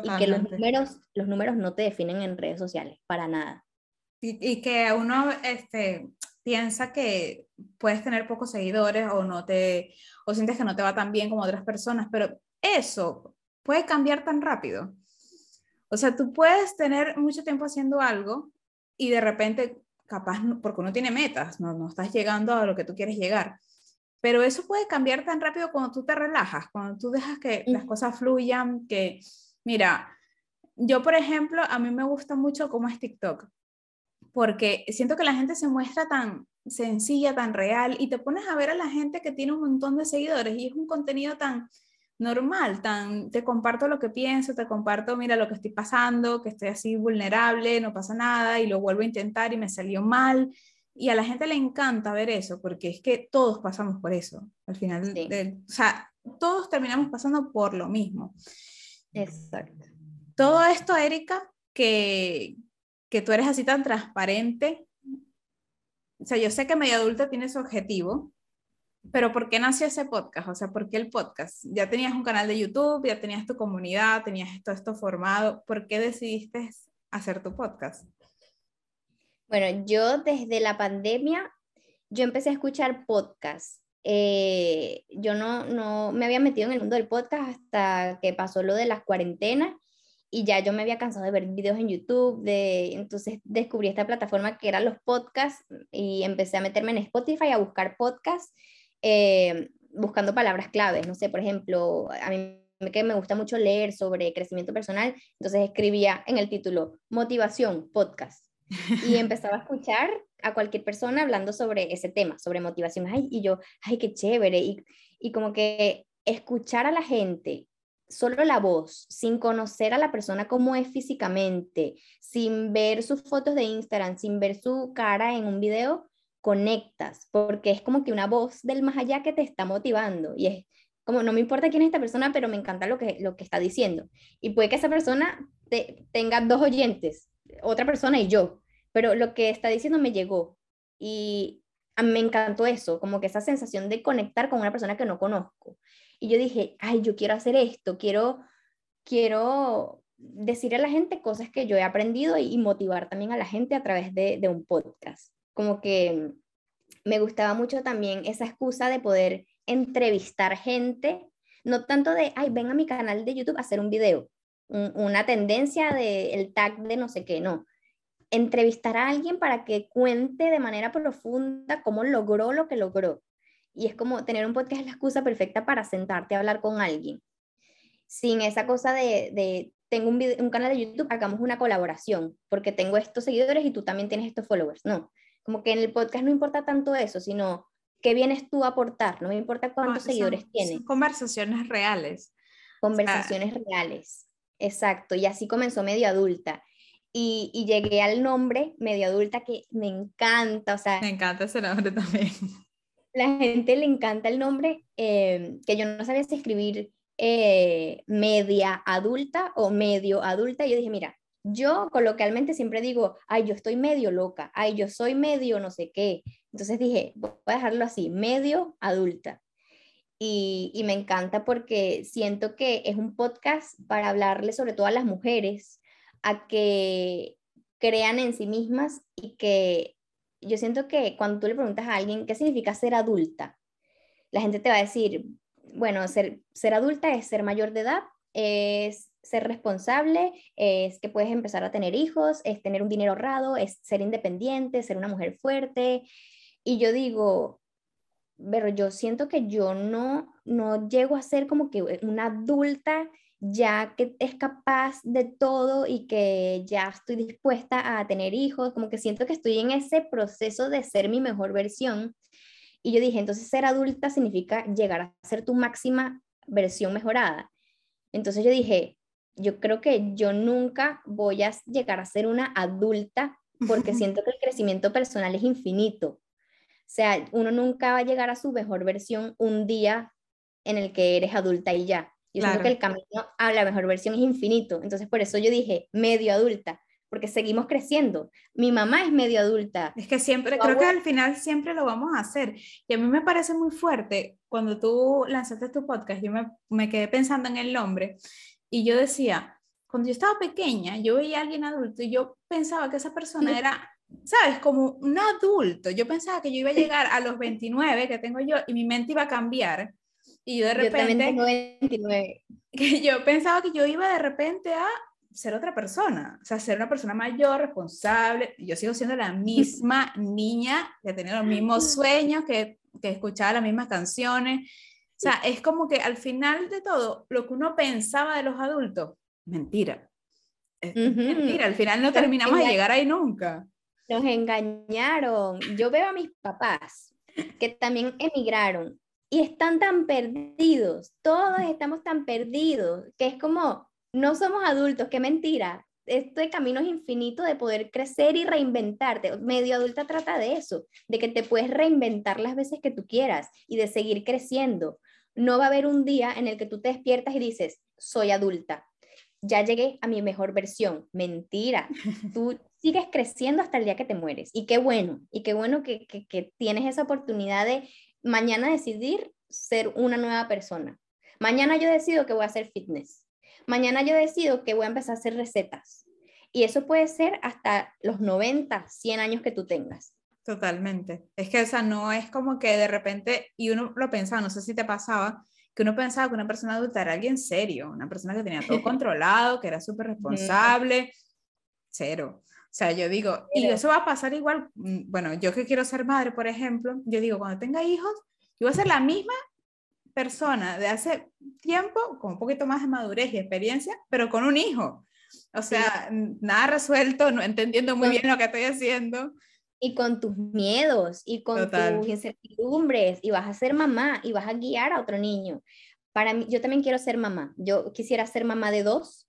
Y que los números, los números no te definen en redes sociales, para nada. Y, que uno este, piensa que puedes tener pocos seguidores o, no te, o sientes que no te va tan bien como otras personas, pero eso puede cambiar tan rápido. O sea, tú puedes tener mucho tiempo haciendo algo y de repente, capaz, porque uno tiene metas, no, no estás llegando a lo que tú quieres llegar pero eso puede cambiar tan rápido cuando tú te relajas, cuando tú dejas que las cosas fluyan, que, mira, yo por ejemplo, a mí me gusta mucho cómo es TikTok, porque siento que la gente se muestra tan sencilla, tan real, y te pones a ver a la gente que tiene un montón de seguidores y es un contenido tan normal, tan, te comparto lo que pienso, te comparto, mira lo que estoy pasando, que estoy así vulnerable, no pasa nada, y lo vuelvo a intentar y me salió mal, y a la gente le encanta ver eso, porque es que todos pasamos por eso, al final, o sea, todos terminamos pasando por lo mismo. Exacto. Todo esto, Erika, que, que tú eres así tan transparente, o sea, yo sé que Media Adulta tiene su objetivo, pero ¿por qué nació ese podcast? O sea, ¿por qué el podcast? Ya tenías un canal de YouTube, ya tenías tu comunidad, tenías todo esto formado, ¿por qué decidiste hacer tu podcast? Bueno, yo desde la pandemia, yo empecé a escuchar podcasts. Eh, yo no, no me había metido en el mundo del podcast hasta que pasó lo de las cuarentenas y ya yo me había cansado de ver videos en YouTube, de, entonces descubrí esta plataforma que eran los podcasts y empecé a meterme en Spotify a buscar podcasts, eh, buscando palabras claves, no sé, por ejemplo, a mí que me gusta mucho leer sobre crecimiento personal, entonces escribía en el título motivación, podcast y empezaba a escuchar a cualquier persona hablando sobre ese tema, sobre motivación. y yo, ay, qué chévere. Y, y como que escuchar a la gente, solo la voz, sin conocer a la persona cómo es físicamente, sin ver sus fotos de Instagram, sin ver su cara en un video, conectas, porque es como que una voz del más allá que te está motivando. Y es como, no me importa quién es esta persona, pero me encanta lo que, lo que está diciendo. Y puede que esa persona te, tenga dos oyentes, otra persona y yo, pero lo que está diciendo me llegó y a mí me encantó eso, como que esa sensación de conectar con una persona que no conozco. Y yo dije, ay, yo quiero hacer esto, quiero, quiero decir a la gente cosas que yo he aprendido y, motivar también a la gente a través de, de un podcast. Como que me gustaba mucho también esa excusa de poder entrevistar gente, no tanto de, ay, ven a mi canal de YouTube a hacer un video, una tendencia del el tag de no sé qué, no, entrevistar a alguien para que cuente de manera profunda cómo logró lo que logró. Y es como tener un podcast es la excusa perfecta para sentarte a hablar con alguien. Sin esa cosa de, tengo un, un canal de YouTube, hagamos una colaboración, porque tengo estos seguidores y tú también tienes estos followers. No, como que en el podcast no importa tanto eso, sino qué vienes tú a aportar, no me importa cuántos seguidores tienes. conversaciones reales. Conversaciones reales, exacto. Y así comenzó medio adulta y, llegué al nombre medio adulta que me encanta, o sea... Me encanta ese nombre también. La gente le encanta el nombre, eh, que yo no sabía si escribir eh, media adulta o medio adulta, y yo dije, mira, yo coloquialmente siempre digo, ay, yo estoy medio loca, ay, yo soy medio no sé qué. Entonces dije, voy a dejarlo así, medio adulta. Y, y, me encanta porque siento que es un podcast para hablarle sobre todo a las mujeres, a que crean en sí mismas y que yo siento que cuando tú le preguntas a alguien qué significa ser adulta, la gente te va a decir, bueno, ser, ser adulta es ser mayor de edad, es ser responsable, es que puedes empezar a tener hijos, es tener un dinero ahorrado, es ser independiente, ser una mujer fuerte. Y yo digo, pero yo siento que yo no, no llego a ser como que una adulta ya que es capaz de todo y que ya estoy dispuesta a tener hijos, como que siento que estoy en ese proceso de ser mi mejor versión. Y yo dije, entonces ser adulta significa llegar a ser tu máxima versión mejorada. Entonces yo dije, yo creo que yo nunca voy a llegar a ser una adulta porque siento que el crecimiento personal es infinito. O sea, uno nunca va a llegar a su mejor versión un día en el que eres adulta y ya. Yo siento que el camino a la mejor versión es infinito. Entonces, por eso yo dije medio adulta, porque seguimos creciendo. Mi mamá es medio adulta. Es que siempre, creo que al final siempre lo vamos a hacer. Y a mí me parece muy fuerte cuando tú lanzaste tu podcast, yo me, me quedé pensando en el nombre y yo decía, cuando yo estaba pequeña, yo veía a alguien adulto y yo pensaba que esa persona era ¿sabes? Como un adulto. Yo pensaba que yo iba a llegar a los 29 que tengo yo y mi mente iba a cambiar y yo de repente... Yo 29. [LAUGHS] Que yo pensaba que yo iba de repente a ser otra persona, o sea, ser una persona mayor, responsable. Yo sigo siendo la [LAUGHS] misma niña que tenía los mismos [LAUGHS] sueños, que, que escuchaba las mismas canciones. O sea, es como que al final de todo, lo que uno pensaba de los adultos, mentira. Es mentira, al final no terminamos de llegar ahí nunca. Nos engañaron. Yo veo a mis papás que también emigraron y están tan perdidos, todos estamos tan perdidos, que es como, no somos adultos, qué mentira. Este camino es infinito de poder crecer y reinventarte. Medio adulta trata de eso, de que te puedes reinventar las veces que tú quieras y de seguir creciendo. No va a haber un día en el que tú te despiertas y dices, soy adulta, ya llegué a mi mejor versión. Mentira, tú [LAUGHS] sigues creciendo hasta el día que te mueres. Y qué bueno, y qué bueno que, que, que tienes esa oportunidad de mañana decidir ser una nueva persona. Mañana yo decido que voy a hacer fitness. Mañana yo decido que voy a empezar a hacer recetas. Y eso puede ser hasta los 90, 100 años que tú tengas. Totalmente. Es que, esa no es como que de repente, y uno lo pensaba, no sé si te pasaba, que uno pensaba que una persona adulta era alguien serio, una persona que tenía todo [LAUGHS] controlado, que era súper responsable. Cero. O sea, yo digo, y eso va a pasar igual, mm, bueno, yo que quiero ser madre, por ejemplo, yo digo, cuando tenga hijos, yo voy a ser la misma persona de hace tiempo, con un poquito más de madurez y experiencia, pero con un hijo. O sea, nada resuelto, no entendiendo muy bien lo que estoy haciendo. Y con tus miedos y con tus incertidumbres, y vas a ser mamá y vas a guiar a otro niño. Para mí, yo también quiero ser mamá. Yo quisiera ser mamá de dos,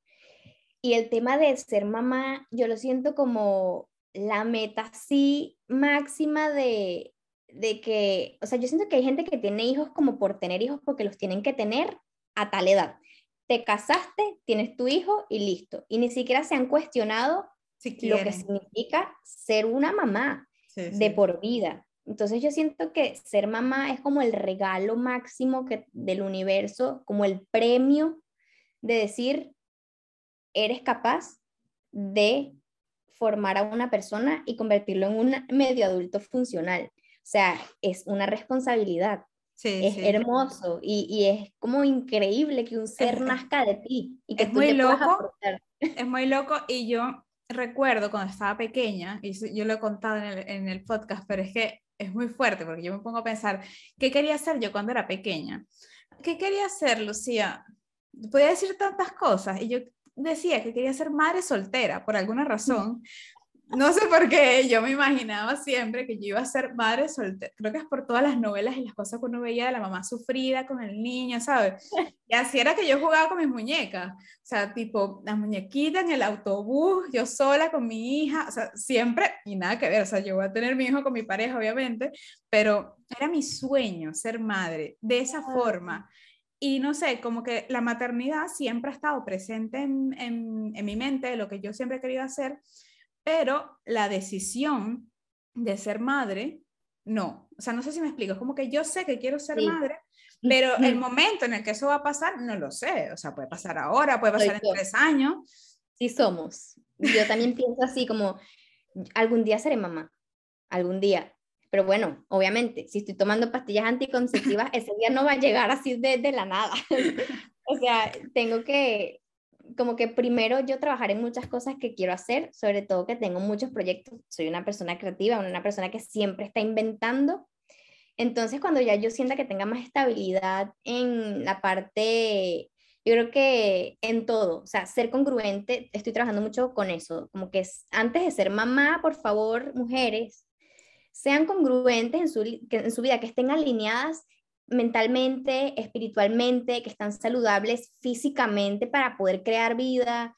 y el tema de ser mamá, yo lo siento como la meta sí máxima de, de que, o sea, yo siento que hay gente que tiene hijos como por tener hijos porque los tienen que tener a tal edad. Te casaste, tienes tu hijo y listo. Y ni siquiera se han cuestionado lo que significa ser una mamá de por vida. Entonces yo siento que ser mamá es como el regalo máximo que, del universo, como el premio de decir, eres capaz de formar a una persona y convertirlo en un medio adulto funcional. O sea, es una responsabilidad. es hermoso y, es como increíble que un ser nazca de ti y que es muy loco. [LAUGHS] Es muy loco y yo recuerdo cuando estaba pequeña, y yo lo he contado en el, en el podcast, pero es que es muy fuerte porque yo me pongo a pensar, ¿qué quería hacer yo cuando era pequeña? ¿Qué quería hacer, Lucía? Podía decir tantas cosas y yo decía que quería ser madre soltera por alguna razón. No sé por qué, yo me imaginaba siempre que yo iba a ser madre soltera. Creo que es por todas las novelas y las cosas que uno veía de la mamá sufrida con el niño, ¿sabes? [LAUGHS] Y así era que yo jugaba con mis muñecas. O sea, tipo, las muñequitas en el autobús, yo sola con mi hija, o sea, siempre, y nada que ver, o sea, yo voy a tener mi hijo con mi pareja, obviamente, pero era mi sueño ser madre de esa forma. Y no sé, como que la maternidad siempre ha estado presente en, en, mi mente, lo que yo siempre he querido hacer, pero la decisión de ser madre, no. O sea, no sé si me explico, es como que yo sé que quiero ser madre, pero el momento en el que eso va a pasar, no lo sé. O sea, puede pasar ahora, puede pasar en tres años. Sí somos. Yo también pienso así como, algún día seré mamá, algún día. Pero bueno, obviamente, si estoy tomando pastillas anticonceptivas, ese día no va a llegar así de, de la nada. [LAUGHS] o sea, tengo que, como que primero yo trabajar en muchas cosas que quiero hacer, sobre todo que tengo muchos proyectos, soy una persona creativa, una persona que siempre está inventando. Entonces, cuando ya yo sienta que tenga más estabilidad en la parte, yo creo que en todo, o sea, ser congruente, estoy trabajando mucho con eso, como que antes de ser mamá, por favor, mujeres, sean congruentes en su, en su vida, que estén alineadas mentalmente, espiritualmente, que están saludables físicamente para poder crear vida.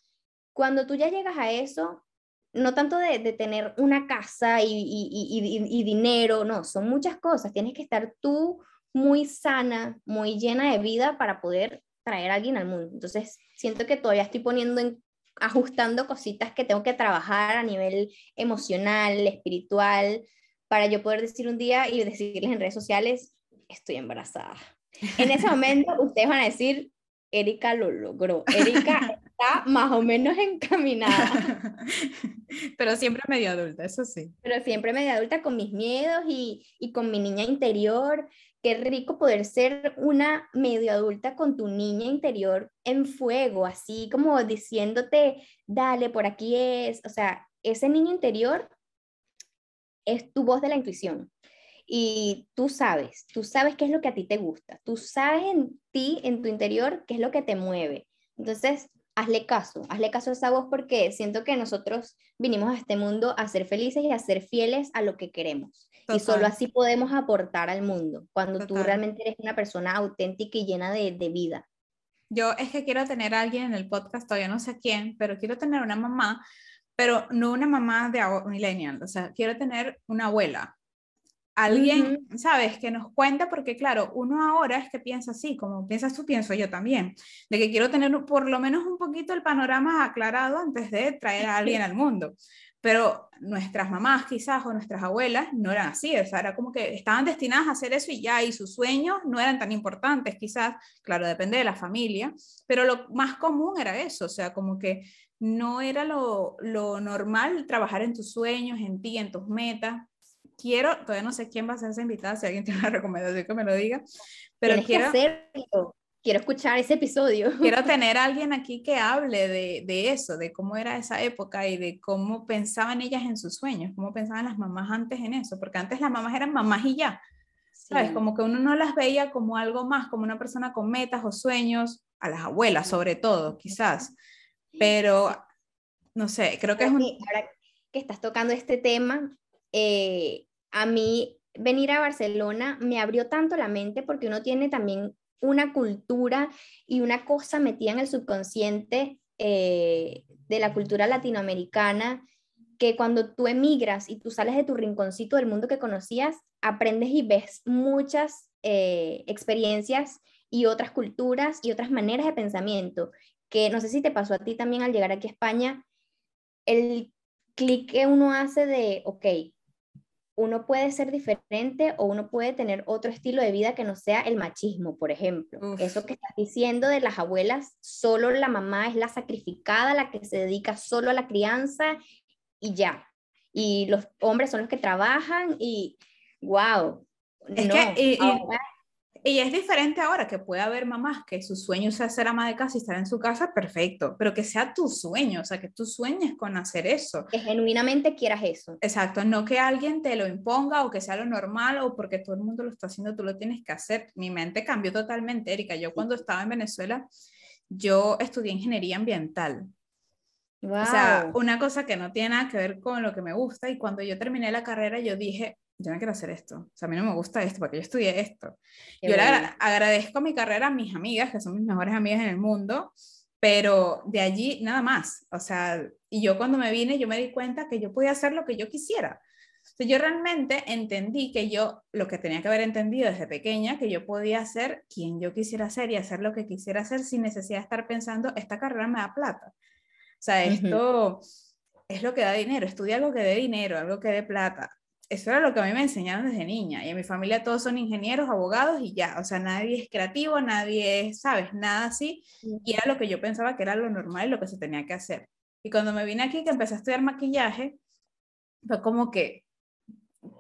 Cuando tú ya llegas a eso, no tanto de, tener una casa y, y, dinero, no, son muchas cosas. Tienes que estar tú muy sana, muy llena de vida para poder traer a alguien al mundo. Entonces, siento que todavía estoy poniendo en, ajustando cositas que tengo que trabajar a nivel emocional, espiritual, para yo poder decir un día y decirles en redes sociales, estoy embarazada. En ese momento [LAUGHS] ustedes van a decir, Erika lo logró. Erika está más o menos encaminada. [LAUGHS] Pero siempre medio adulta, eso sí. Pero siempre medio adulta con mis miedos y, y con mi niña interior. Qué rico poder ser una medio adulta con tu niña interior en fuego, así como diciéndote, dale, por aquí es. O sea, ese niño interior es tu voz de la intuición y tú sabes, tú sabes qué es lo que a ti te gusta, tú sabes en ti, en tu interior, qué es lo que te mueve. Entonces, hazle caso, hazle caso a esa voz porque siento que nosotros vinimos a este mundo a ser felices y a ser fieles a lo que queremos. Y solo así podemos aportar al mundo, cuando tú realmente eres una persona auténtica y llena de, de vida. Yo es que quiero tener a alguien en el podcast, todavía no sé quién, pero quiero tener una mamá, pero no una mamá de millennial, o sea, quiero tener una abuela, alguien, ¿sabes? Que nos cuenta, porque claro, uno ahora es que piensa así, como piensas tú, pienso yo también, de que quiero tener por lo menos un poquito el panorama aclarado antes de traer a alguien al mundo. Pero nuestras mamás quizás o nuestras abuelas no eran así, o sea, era como que estaban destinadas a hacer eso y ya, y sus sueños no eran tan importantes quizás, claro, depende de la familia, pero lo más común era eso, o sea, como que no era lo, lo normal trabajar en tus sueños, en ti, en tus metas, quiero, todavía no sé quién va a ser esa invitada, si alguien [LAUGHS] tiene una recomendación que me lo diga, pero quiero... Quiero escuchar ese episodio. Quiero [LAUGHS] tener a alguien aquí que hable de, de, eso, de cómo era esa época y de cómo pensaban ellas en sus sueños, cómo pensaban las mamás antes en eso, porque antes las mamás eran mamás y ya, ¿sabes? Como que uno no las veía como algo más, como una persona con metas o sueños, a las abuelas sobre todo, quizás, pero no sé, creo que es un... Ahora que estás tocando este tema, eh, a mí venir a Barcelona me abrió tanto la mente porque uno tiene también una cultura y una cosa metida en el subconsciente eh, de la cultura latinoamericana que cuando tú emigras y tú sales de tu rinconcito del mundo que conocías, aprendes y ves muchas eh, experiencias y otras culturas y otras maneras de pensamiento, que no sé si te pasó a ti también al llegar aquí a España, el clic que uno hace de, ok, uno puede ser diferente o uno puede tener otro estilo de vida que no sea el machismo, por ejemplo. Eso que estás diciendo de las abuelas, solo la mamá es la sacrificada, la que se dedica solo a la crianza y ya. Y los hombres son los que trabajan y wow. Es que, y es diferente ahora que puede haber mamás que su sueño sea ser ama de casa y estar en su casa, perfecto, pero que sea tu sueño, o sea, que tú sueñes con hacer eso. Que genuinamente quieras eso. Exacto, no que alguien te lo imponga o que sea lo normal o porque todo el mundo lo está haciendo, tú lo tienes que hacer. Mi mente cambió totalmente, Erika. Yo cuando estaba en Venezuela, yo estudié ingeniería ambiental. Wow. O sea, una cosa que no tiene nada que ver con lo que me gusta y cuando yo terminé la carrera yo dije, yo no quiero hacer esto, o sea, a mí no me gusta esto, porque yo estudié esto. yo le agradezco mi carrera a mis amigas, que son mis mejores amigas en el mundo, pero de allí nada más, o sea, y yo cuando me vine, yo me di cuenta que yo podía hacer lo que yo quisiera. Entonces, yo realmente entendí que yo, lo que tenía que haber entendido desde pequeña, que yo podía ser quien yo quisiera ser y hacer lo que quisiera hacer sin necesidad de estar pensando, esta carrera me da plata. O sea, esto es lo que da dinero, estudia algo que dé dinero, algo que dé plata eso era lo que a mí me enseñaron desde niña. Y en mi familia todos son ingenieros, abogados y ya. O sea, nadie es creativo, nadie es, ¿sabes? Nada así. Y era lo que yo pensaba que era lo normal y lo que se tenía que hacer. Y cuando me vine aquí, que empecé a estudiar maquillaje, fue como que,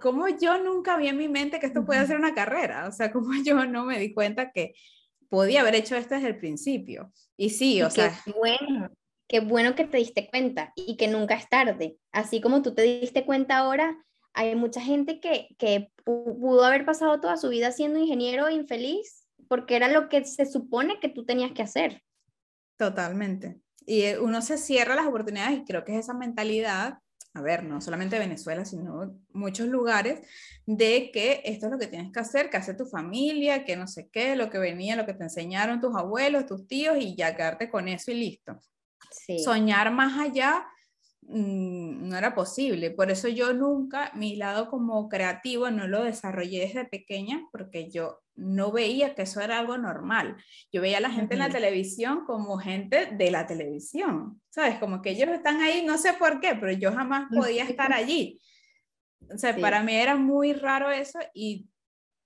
como yo nunca vi en mi mente que esto puede ser una carrera? O sea, como [LAUGHS] yo no me di cuenta que podía haber hecho esto desde el principio. Y sí, o sea... Bueno, qué bueno que te diste cuenta y que nunca es tarde. Así como tú te diste cuenta ahora, hay mucha gente que, que pudo haber pasado toda su vida siendo ingeniero infeliz porque era lo que se supone que tú tenías que hacer. Totalmente. Y eh, uno se cierra las oportunidades y creo que es esa mentalidad, a ver, no solamente Venezuela, sino muchos lugares, de que esto es lo que tienes que hacer, que hace tu familia, que no sé qué, lo que venía, lo que te enseñaron tus abuelos, tus tíos y ya quedarte con eso y listo. Soñar más allá no era posible. Por eso yo nunca, mi lado como creativo no lo desarrollé desde pequeña, porque yo no veía que eso era algo normal. Yo veía a la gente en la televisión como gente de la televisión, ¿sabes? Como que ellos están ahí, no sé por qué, pero yo jamás podía estar allí. O sea, para mí era muy raro eso y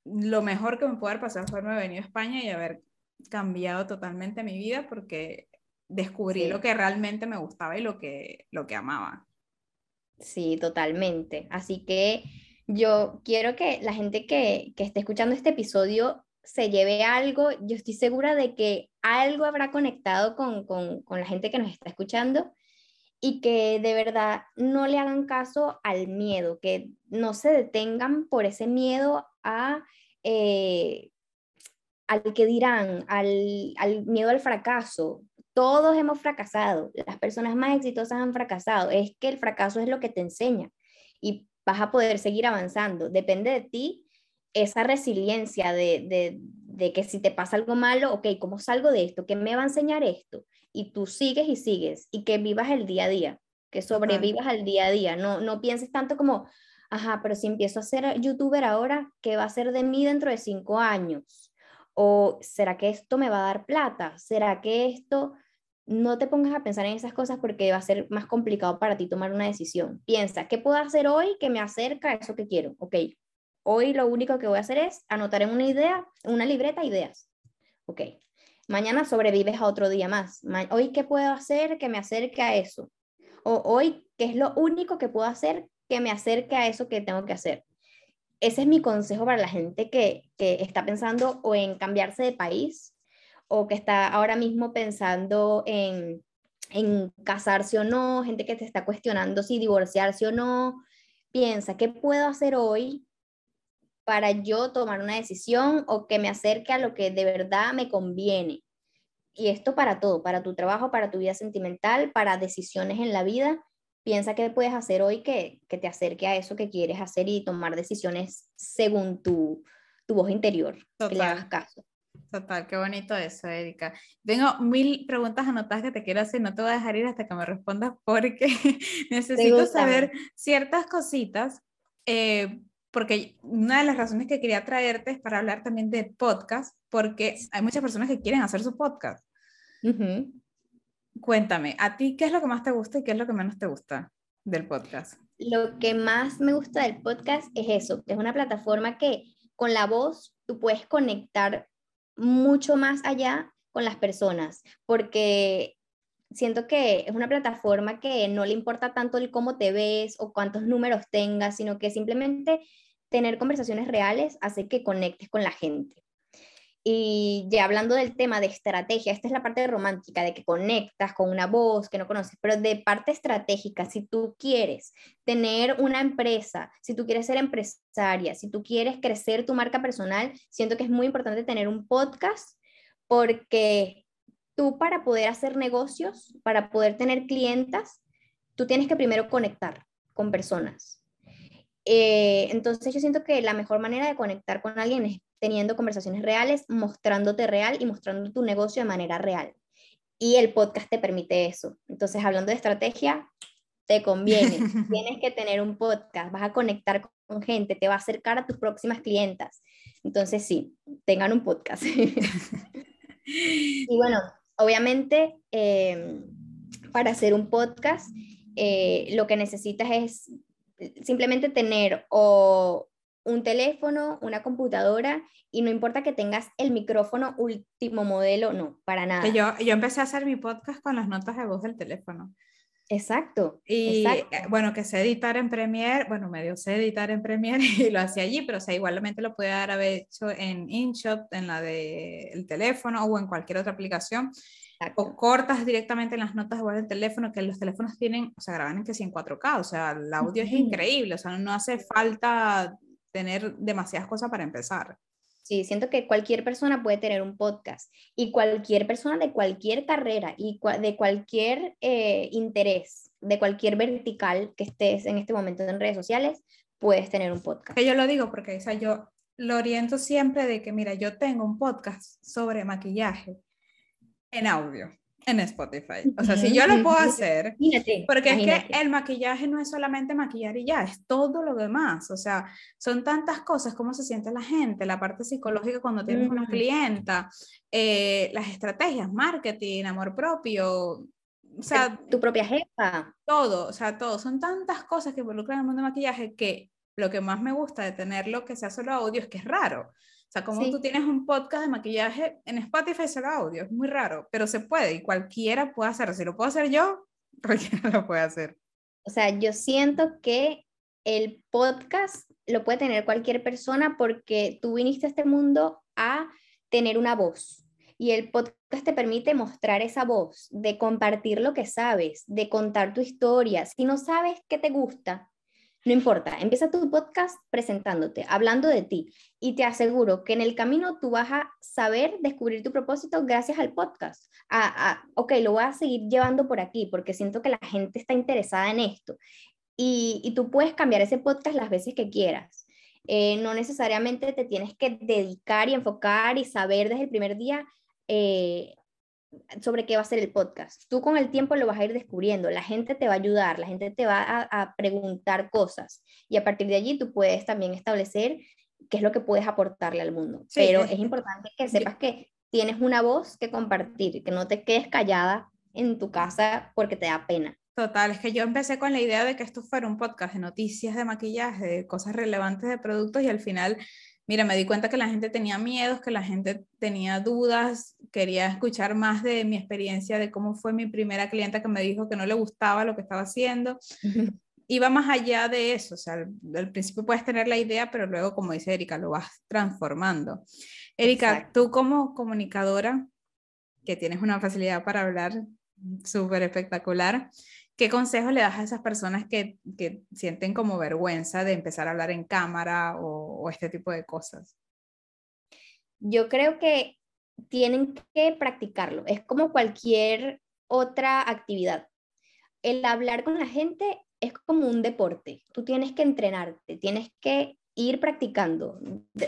lo mejor que me pudo haber pasado fue haberme venido a España y haber cambiado totalmente mi vida porque descubrí lo que realmente me gustaba y lo que, lo que amaba. Sí, totalmente. Así que yo quiero que la gente que, que esté escuchando este episodio se lleve algo. Yo estoy segura de que algo habrá conectado con, con, con la gente que nos está escuchando y que de verdad no le hagan caso al miedo, que no se detengan por ese miedo a, eh, al que dirán, al, al, miedo al fracaso. Todos hemos fracasado, las personas más exitosas han fracasado, es que el fracaso es lo que te enseña y vas a poder seguir avanzando. Depende de ti esa resiliencia de, de, de que si te pasa algo malo, ok, ¿cómo salgo de esto? ¿Qué me va a enseñar esto? Y tú sigues y sigues y que vivas el día a día, que sobrevivas al día a día, no, no pienses tanto como, ajá, pero si empiezo a ser youtuber ahora, ¿qué va a ser de mí dentro de cinco años? ¿O será que esto me va a dar plata? ¿Será que esto no te pongas a pensar en esas cosas porque va a ser más complicado para ti tomar una decisión. Piensa, ¿qué puedo hacer hoy que me acerca a eso que quiero? Ok, hoy lo único que voy a hacer es anotar en una idea, una libreta ideas. Ok, mañana sobrevives a otro día más. Hoy, ¿qué puedo hacer que me acerque a eso? O hoy, ¿qué es lo único que puedo hacer que me acerque a eso que tengo que hacer? Ese es mi consejo para la gente que, que está pensando o en cambiarse de país o que está ahora mismo pensando en, en casarse o no, gente que te está cuestionando si divorciarse o no, piensa, ¿qué puedo hacer hoy para yo tomar una decisión o que me acerque a lo que de verdad me conviene? Y esto para todo, para tu trabajo, para tu vida sentimental, para decisiones en la vida. Piensa qué puedes hacer hoy que, que te acerque a eso que quieres hacer y tomar decisiones según tu, tu voz interior, que le hagas caso. Total, qué bonito eso, Erika. Tengo mil preguntas anotadas que te quiero hacer, no te voy a dejar ir hasta que me respondas porque [LAUGHS] necesito saber ciertas cositas, eh, porque una de las razones que quería traerte es para hablar también de podcast, porque hay muchas personas que quieren hacer su podcast. Cuéntame, ¿a ti qué es lo que más te gusta y qué es lo que menos te gusta del podcast? Lo que más me gusta del podcast es eso, que es una plataforma que con la voz tú puedes conectar mucho más allá con las personas, porque siento que es una plataforma que no le importa tanto el cómo te ves o cuántos números tengas, sino que simplemente tener conversaciones reales hace que conectes con la gente. Y ya hablando del tema de estrategia, esta es la parte romántica, de que conectas con una voz que no conoces, pero de parte estratégica, si tú quieres tener una empresa, si tú quieres ser empresaria, si tú quieres crecer tu marca personal, siento que es muy importante tener un podcast porque tú para poder hacer negocios, para poder tener clientas, tú tienes que primero conectar con personas. Eh, entonces yo siento que la mejor manera de conectar con alguien es teniendo conversaciones reales, mostrándote real y mostrando tu negocio de manera real. Y el podcast te permite eso. Entonces, hablando de estrategia, te conviene. [LAUGHS] Tienes que tener un podcast, vas a conectar con gente, te va a acercar a tus próximas clientas. Entonces, sí, tengan un podcast. [LAUGHS] y bueno, obviamente, em, para hacer un podcast, eh, lo que necesitas es simplemente tener o un teléfono, una computadora y no importa que tengas el micrófono último modelo, no, para nada. Yo, yo empecé a hacer mi podcast con las notas de voz del teléfono. Exacto. Y eh, bueno, que sé editar en Premiere, bueno, medio sé editar en Premiere [LAUGHS] y lo hacía allí, pero o sea, igualmente lo puede haber hecho en InShot, en la del teléfono o en cualquier otra aplicación. O cortas directamente en las notas de voz del teléfono, que los teléfonos tienen, o sea, graban en que sí en 4K, o sea, el audio es increíble, o sea, no hace falta tener demasiadas cosas para empezar. Sí, siento que cualquier persona puede tener un podcast y cualquier persona de cualquier carrera y de cualquier eh, interés, de cualquier vertical que estés en este momento en redes sociales, puedes tener un podcast. Que yo lo digo porque o sea, yo lo oriento siempre de que, mira, yo tengo un podcast sobre maquillaje en audio en Spotify. O sea, si yo lo puedo hacer, porque es que el maquillaje no es solamente maquillar y ya, es todo lo demás. O sea, son tantas cosas, cómo se siente la gente, la parte psicológica cuando tienes una clienta, eh, las estrategias, marketing, amor propio. O sea, tu propia jefa. Todo, o sea, todo. Son tantas cosas que involucran el mundo de maquillaje que lo que más me gusta de tenerlo que sea solo audio es que es raro. O sea, como tú tienes un podcast de maquillaje en Spotify solo audio, es muy raro, pero se puede y cualquiera puede hacerlo. Si lo puedo hacer yo, [LAUGHS] cualquiera lo puede hacer. O sea, yo siento que el podcast lo puede tener cualquier persona porque tú viniste a este mundo a tener una voz. Y el podcast te permite mostrar esa voz, de compartir lo que sabes, de contar tu historia. Si no sabes qué te gusta, no importa, empieza tu podcast presentándote, hablando de ti y te aseguro que en el camino tú vas a saber descubrir tu propósito gracias al podcast. A, ok, lo voy a seguir llevando por aquí porque siento que la gente está interesada en esto y, y tú puedes cambiar ese podcast las veces que quieras. Eh, no necesariamente te tienes que dedicar y enfocar y saber desde el primer día eh, sobre qué va a ser el podcast. Tú con el tiempo lo vas a ir descubriendo, la gente te va a ayudar, la gente te va a, preguntar cosas y a partir de allí tú puedes también establecer qué es lo que puedes aportarle al mundo. Pero es importante que sepas que tienes una voz que compartir, que no te quedes callada en tu casa porque te da pena. Total, es que yo empecé con la idea de que esto fuera un podcast de noticias de maquillaje, de cosas relevantes de productos y al final mira, me di cuenta que la gente tenía miedos, que la gente tenía dudas, quería escuchar más de mi experiencia, de cómo fue mi primera clienta que me dijo que no le gustaba lo que estaba haciendo. Iba más allá de eso, o sea, al, principio puedes tener la idea, pero luego, como dice Erika, lo vas transformando. Erika, tú como comunicadora, que tienes una facilidad para hablar súper espectacular, ¿Qué consejos le das a esas personas que, que, sienten como vergüenza de empezar a hablar en cámara o, este tipo de cosas? Yo creo que tienen que practicarlo. Es como cualquier otra actividad. El hablar con la gente es como un deporte. Tú tienes que entrenarte, tienes que ir practicando.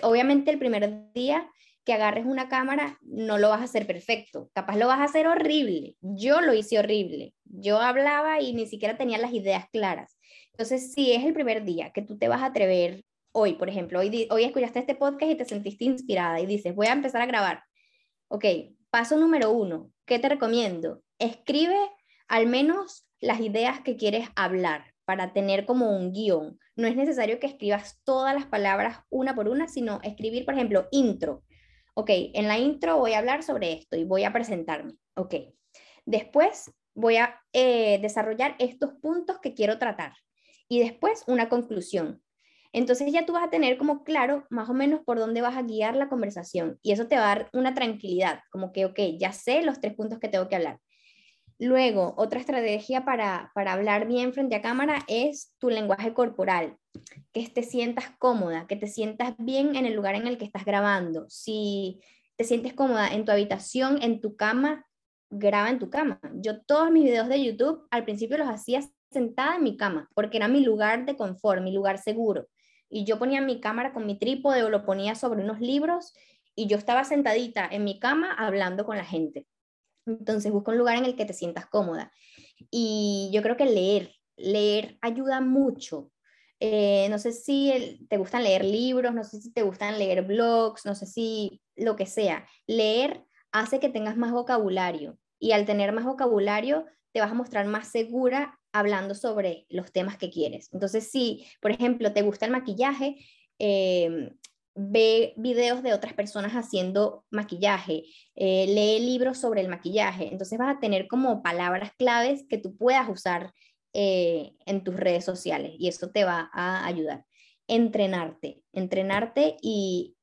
Obviamente el primer día que agarres una cámara, no lo vas a hacer perfecto, capaz lo vas a hacer horrible. Yo lo hice horrible. Yo hablaba y ni siquiera tenía las ideas claras. Entonces, si es el primer día que tú te vas a atrever hoy, por ejemplo, hoy, hoy escuchaste este podcast y te sentiste inspirada y dices, voy a empezar a grabar. Ok, paso número uno, ¿qué te recomiendo? Escribe al menos las ideas que quieres hablar para tener como un guion. No es necesario que escribas todas las palabras una por una, sino escribir, por ejemplo, intro ok, en la intro voy a hablar sobre esto y voy a presentarme, ok. Después voy a eh, desarrollar estos puntos que quiero tratar y después una conclusión. Entonces ya tú vas a tener como claro más o menos por dónde vas a guiar la conversación y eso te va a dar una tranquilidad, como que, ok, ya sé los tres puntos que tengo que hablar. Luego, otra estrategia para, para hablar bien frente a cámara es tu lenguaje corporal, que te sientas cómoda, que te sientas bien en el lugar en el que estás grabando. Si te sientes cómoda en tu habitación, en tu cama, graba en tu cama. Yo todos mis videos de YouTube al principio los hacía sentada en mi cama, porque era mi lugar de confort, mi lugar seguro. Y yo ponía mi cámara con mi trípode o lo ponía sobre unos libros y yo estaba sentadita en mi cama hablando con la gente. Entonces busca un lugar en el que te sientas cómoda. Y yo creo que leer, leer ayuda mucho. Eh, no sé si te gustan leer libros, no sé si te gustan leer blogs, no sé si lo que sea. Leer hace que tengas más vocabulario y al tener más vocabulario te vas a mostrar más segura hablando sobre los temas que quieres. Entonces, si, por ejemplo, te gusta el maquillaje, eh, ve videos de otras personas haciendo maquillaje, eh, lee libros sobre el maquillaje. Entonces vas a tener como palabras claves que tú puedas usar eh, en tus redes sociales y eso te va a ayudar. Entrenarte, entrenarte y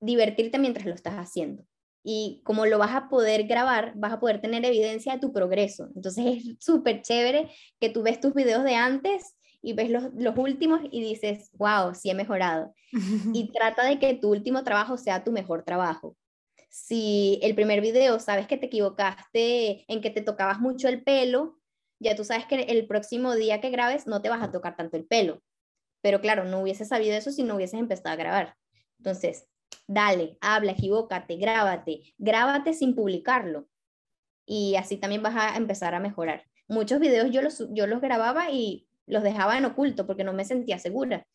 divertirte mientras lo estás haciendo. Y como lo vas a poder grabar, vas a poder tener evidencia de tu progreso. Entonces es súper chévere que tú ves tus videos de antes y ves los, los últimos y dices, wow, sí he mejorado. [LAUGHS] y trata de que tu último trabajo sea tu mejor trabajo. Si el primer video sabes que te equivocaste en que te tocabas mucho el pelo, ya tú sabes que el próximo día que grabes no te vas a tocar tanto el pelo. Pero claro, no hubieses sabido eso si no hubieses empezado a grabar. Entonces, dale, habla, equivócate, grábate, grábate sin publicarlo. Y así también vas a empezar a mejorar. Muchos videos yo los, yo los grababa y los dejaba en oculto porque no me sentía segura,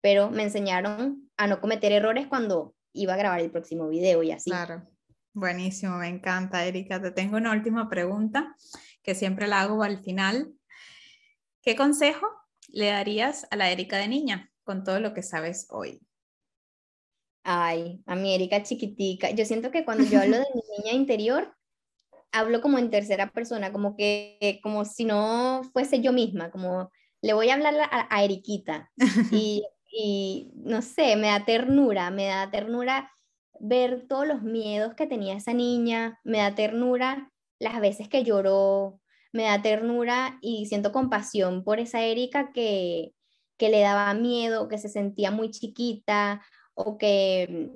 pero me enseñaron a no cometer errores cuando iba a grabar el próximo video y así. Claro, buenísimo, me encanta, Erika. Te tengo una última pregunta que siempre la hago al final. ¿Qué consejo le darías a la Erika de niña con todo lo que sabes hoy? Ay, a mi Erika chiquitica. Yo siento que cuando yo hablo de mi [LAUGHS] niña interior, hablo como en tercera persona, como que, como si no fuese yo misma, como le voy a hablar a, a Eriquita. [LAUGHS] Y, y no sé, me da ternura, me da ternura ver todos los miedos que tenía esa niña, me da ternura las veces que lloró, me da ternura y siento compasión por esa Erika que, que le daba miedo, que se sentía muy chiquita o que,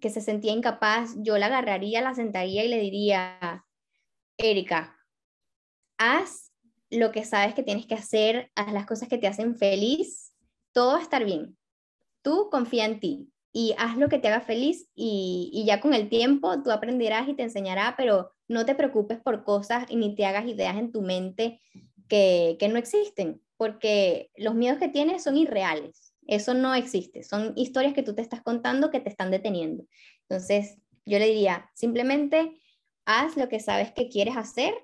que se sentía incapaz, yo la agarraría, la sentaría y le diría, Erika, haz lo que sabes que tienes que hacer, haz las cosas que te hacen feliz, todo va a estar bien. Tú confía en ti y haz lo que te haga feliz y, ya con el tiempo tú aprenderás y te enseñará, pero no te preocupes por cosas y ni te hagas ideas en tu mente que, que no existen, porque los miedos que tienes son irreales. Eso no existe, son historias que tú te estás contando que te están deteniendo. Entonces, yo le diría, simplemente haz lo que sabes que quieres hacer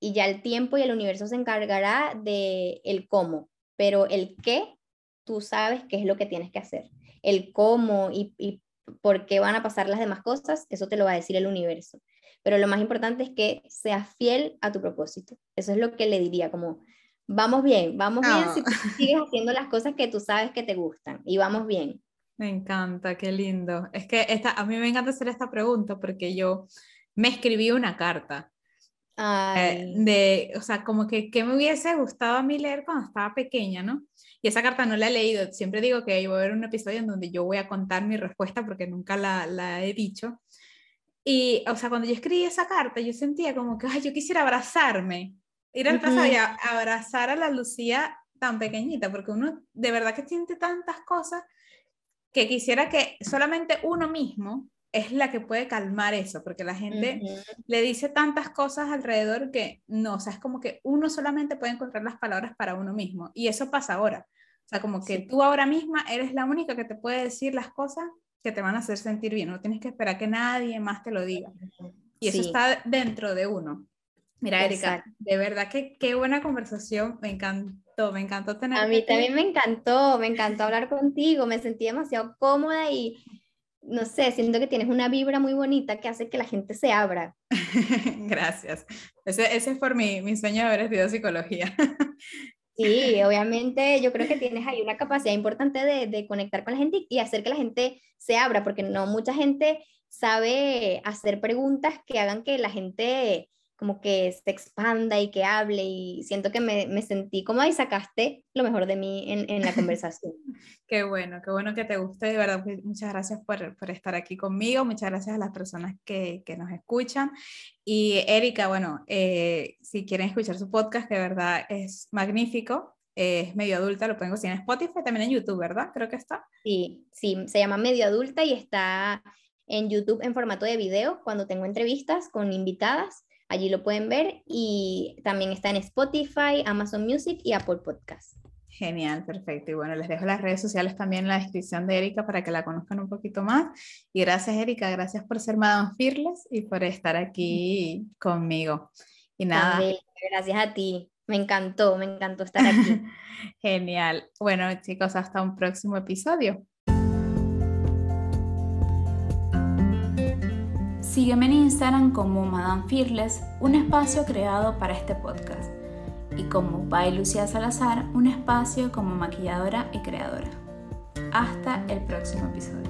y ya el tiempo y el universo se encargará de el cómo, pero el qué, tú sabes qué es lo que tienes que hacer. El cómo y, y por qué van a pasar las demás cosas, eso te lo va a decir el universo. Pero lo más importante es que seas fiel a tu propósito. Eso es lo que le diría, como vamos bien, vamos bien si tú [LAUGHS] sigues haciendo las cosas que tú sabes que te gustan y vamos bien. Me encanta, qué lindo. Es que esta, a mí me encanta hacer esta pregunta porque yo me escribí una carta. Eh, de, o sea, como que, que me hubiese gustado a mí leer cuando estaba pequeña, ¿no? Y esa carta no la he leído. Siempre digo que voy a ver un episodio en donde yo voy a contar mi respuesta porque nunca la, la he dicho. Y, o sea, cuando yo escribí esa carta, yo sentía como que, ay, yo quisiera abrazarme ir al pasado y abrazar a la Lucía tan pequeñita, porque uno de verdad que siente tantas cosas que quisiera que solamente uno mismo es la que puede calmar eso, porque la gente le dice tantas cosas alrededor que no, o sea, es como que uno solamente puede encontrar las palabras para uno mismo, y eso pasa ahora. O sea, como que tú ahora misma eres la única que te puede decir las cosas que te van a hacer sentir bien, no tienes que esperar que nadie más te lo diga. Y eso está dentro de uno. Mira, Erika, de verdad que qué buena conversación, me encantó, me encantó tener. A mí también me encantó, me encantó hablar contigo, me sentí demasiado cómoda y no sé, siento que tienes una vibra muy bonita que hace que la gente se abra. [LAUGHS] Gracias. Ese, ese es por mi, mi sueño de haber estudiado psicología. [LAUGHS] Sí, obviamente yo creo que tienes ahí una capacidad importante de, de, conectar con la gente y hacer que la gente se abra, porque no mucha gente sabe hacer preguntas que hagan que la gente como que se expanda y que hable y siento que me, me sentí como ahí sacaste lo mejor de mí en, en la [LAUGHS] conversación. qué bueno, qué bueno que te guste, de verdad, pues, muchas gracias por, por estar aquí conmigo, muchas gracias a las personas que, que nos escuchan y Erika, bueno, eh, si quieren escuchar su podcast, que de verdad es magnífico, es medio adulta, lo pueden conseguir en Spotify, también en YouTube, ¿verdad? Creo que está. Sí, sí, se llama medio adulta y está en YouTube en formato de video cuando tengo entrevistas con invitadas Allí lo pueden ver y también está en Spotify, Amazon Music y Apple Podcast. Genial, perfecto. Y bueno, les dejo las redes sociales también en la descripción de Erika para que la conozcan un poquito más. Y gracias, Erika, gracias por ser Madame Fearless y por estar aquí [LAUGHS] conmigo. Y nada. gracias a ti. Me encantó, me encantó estar aquí. [LAUGHS] Genial. Bueno, chicos, hasta un próximo episodio. Sígueme en Instagram como Madame Fearless, un espacio creado para este podcast, y como By Lucía Salazar, un espacio como maquilladora y creadora. Hasta el próximo episodio.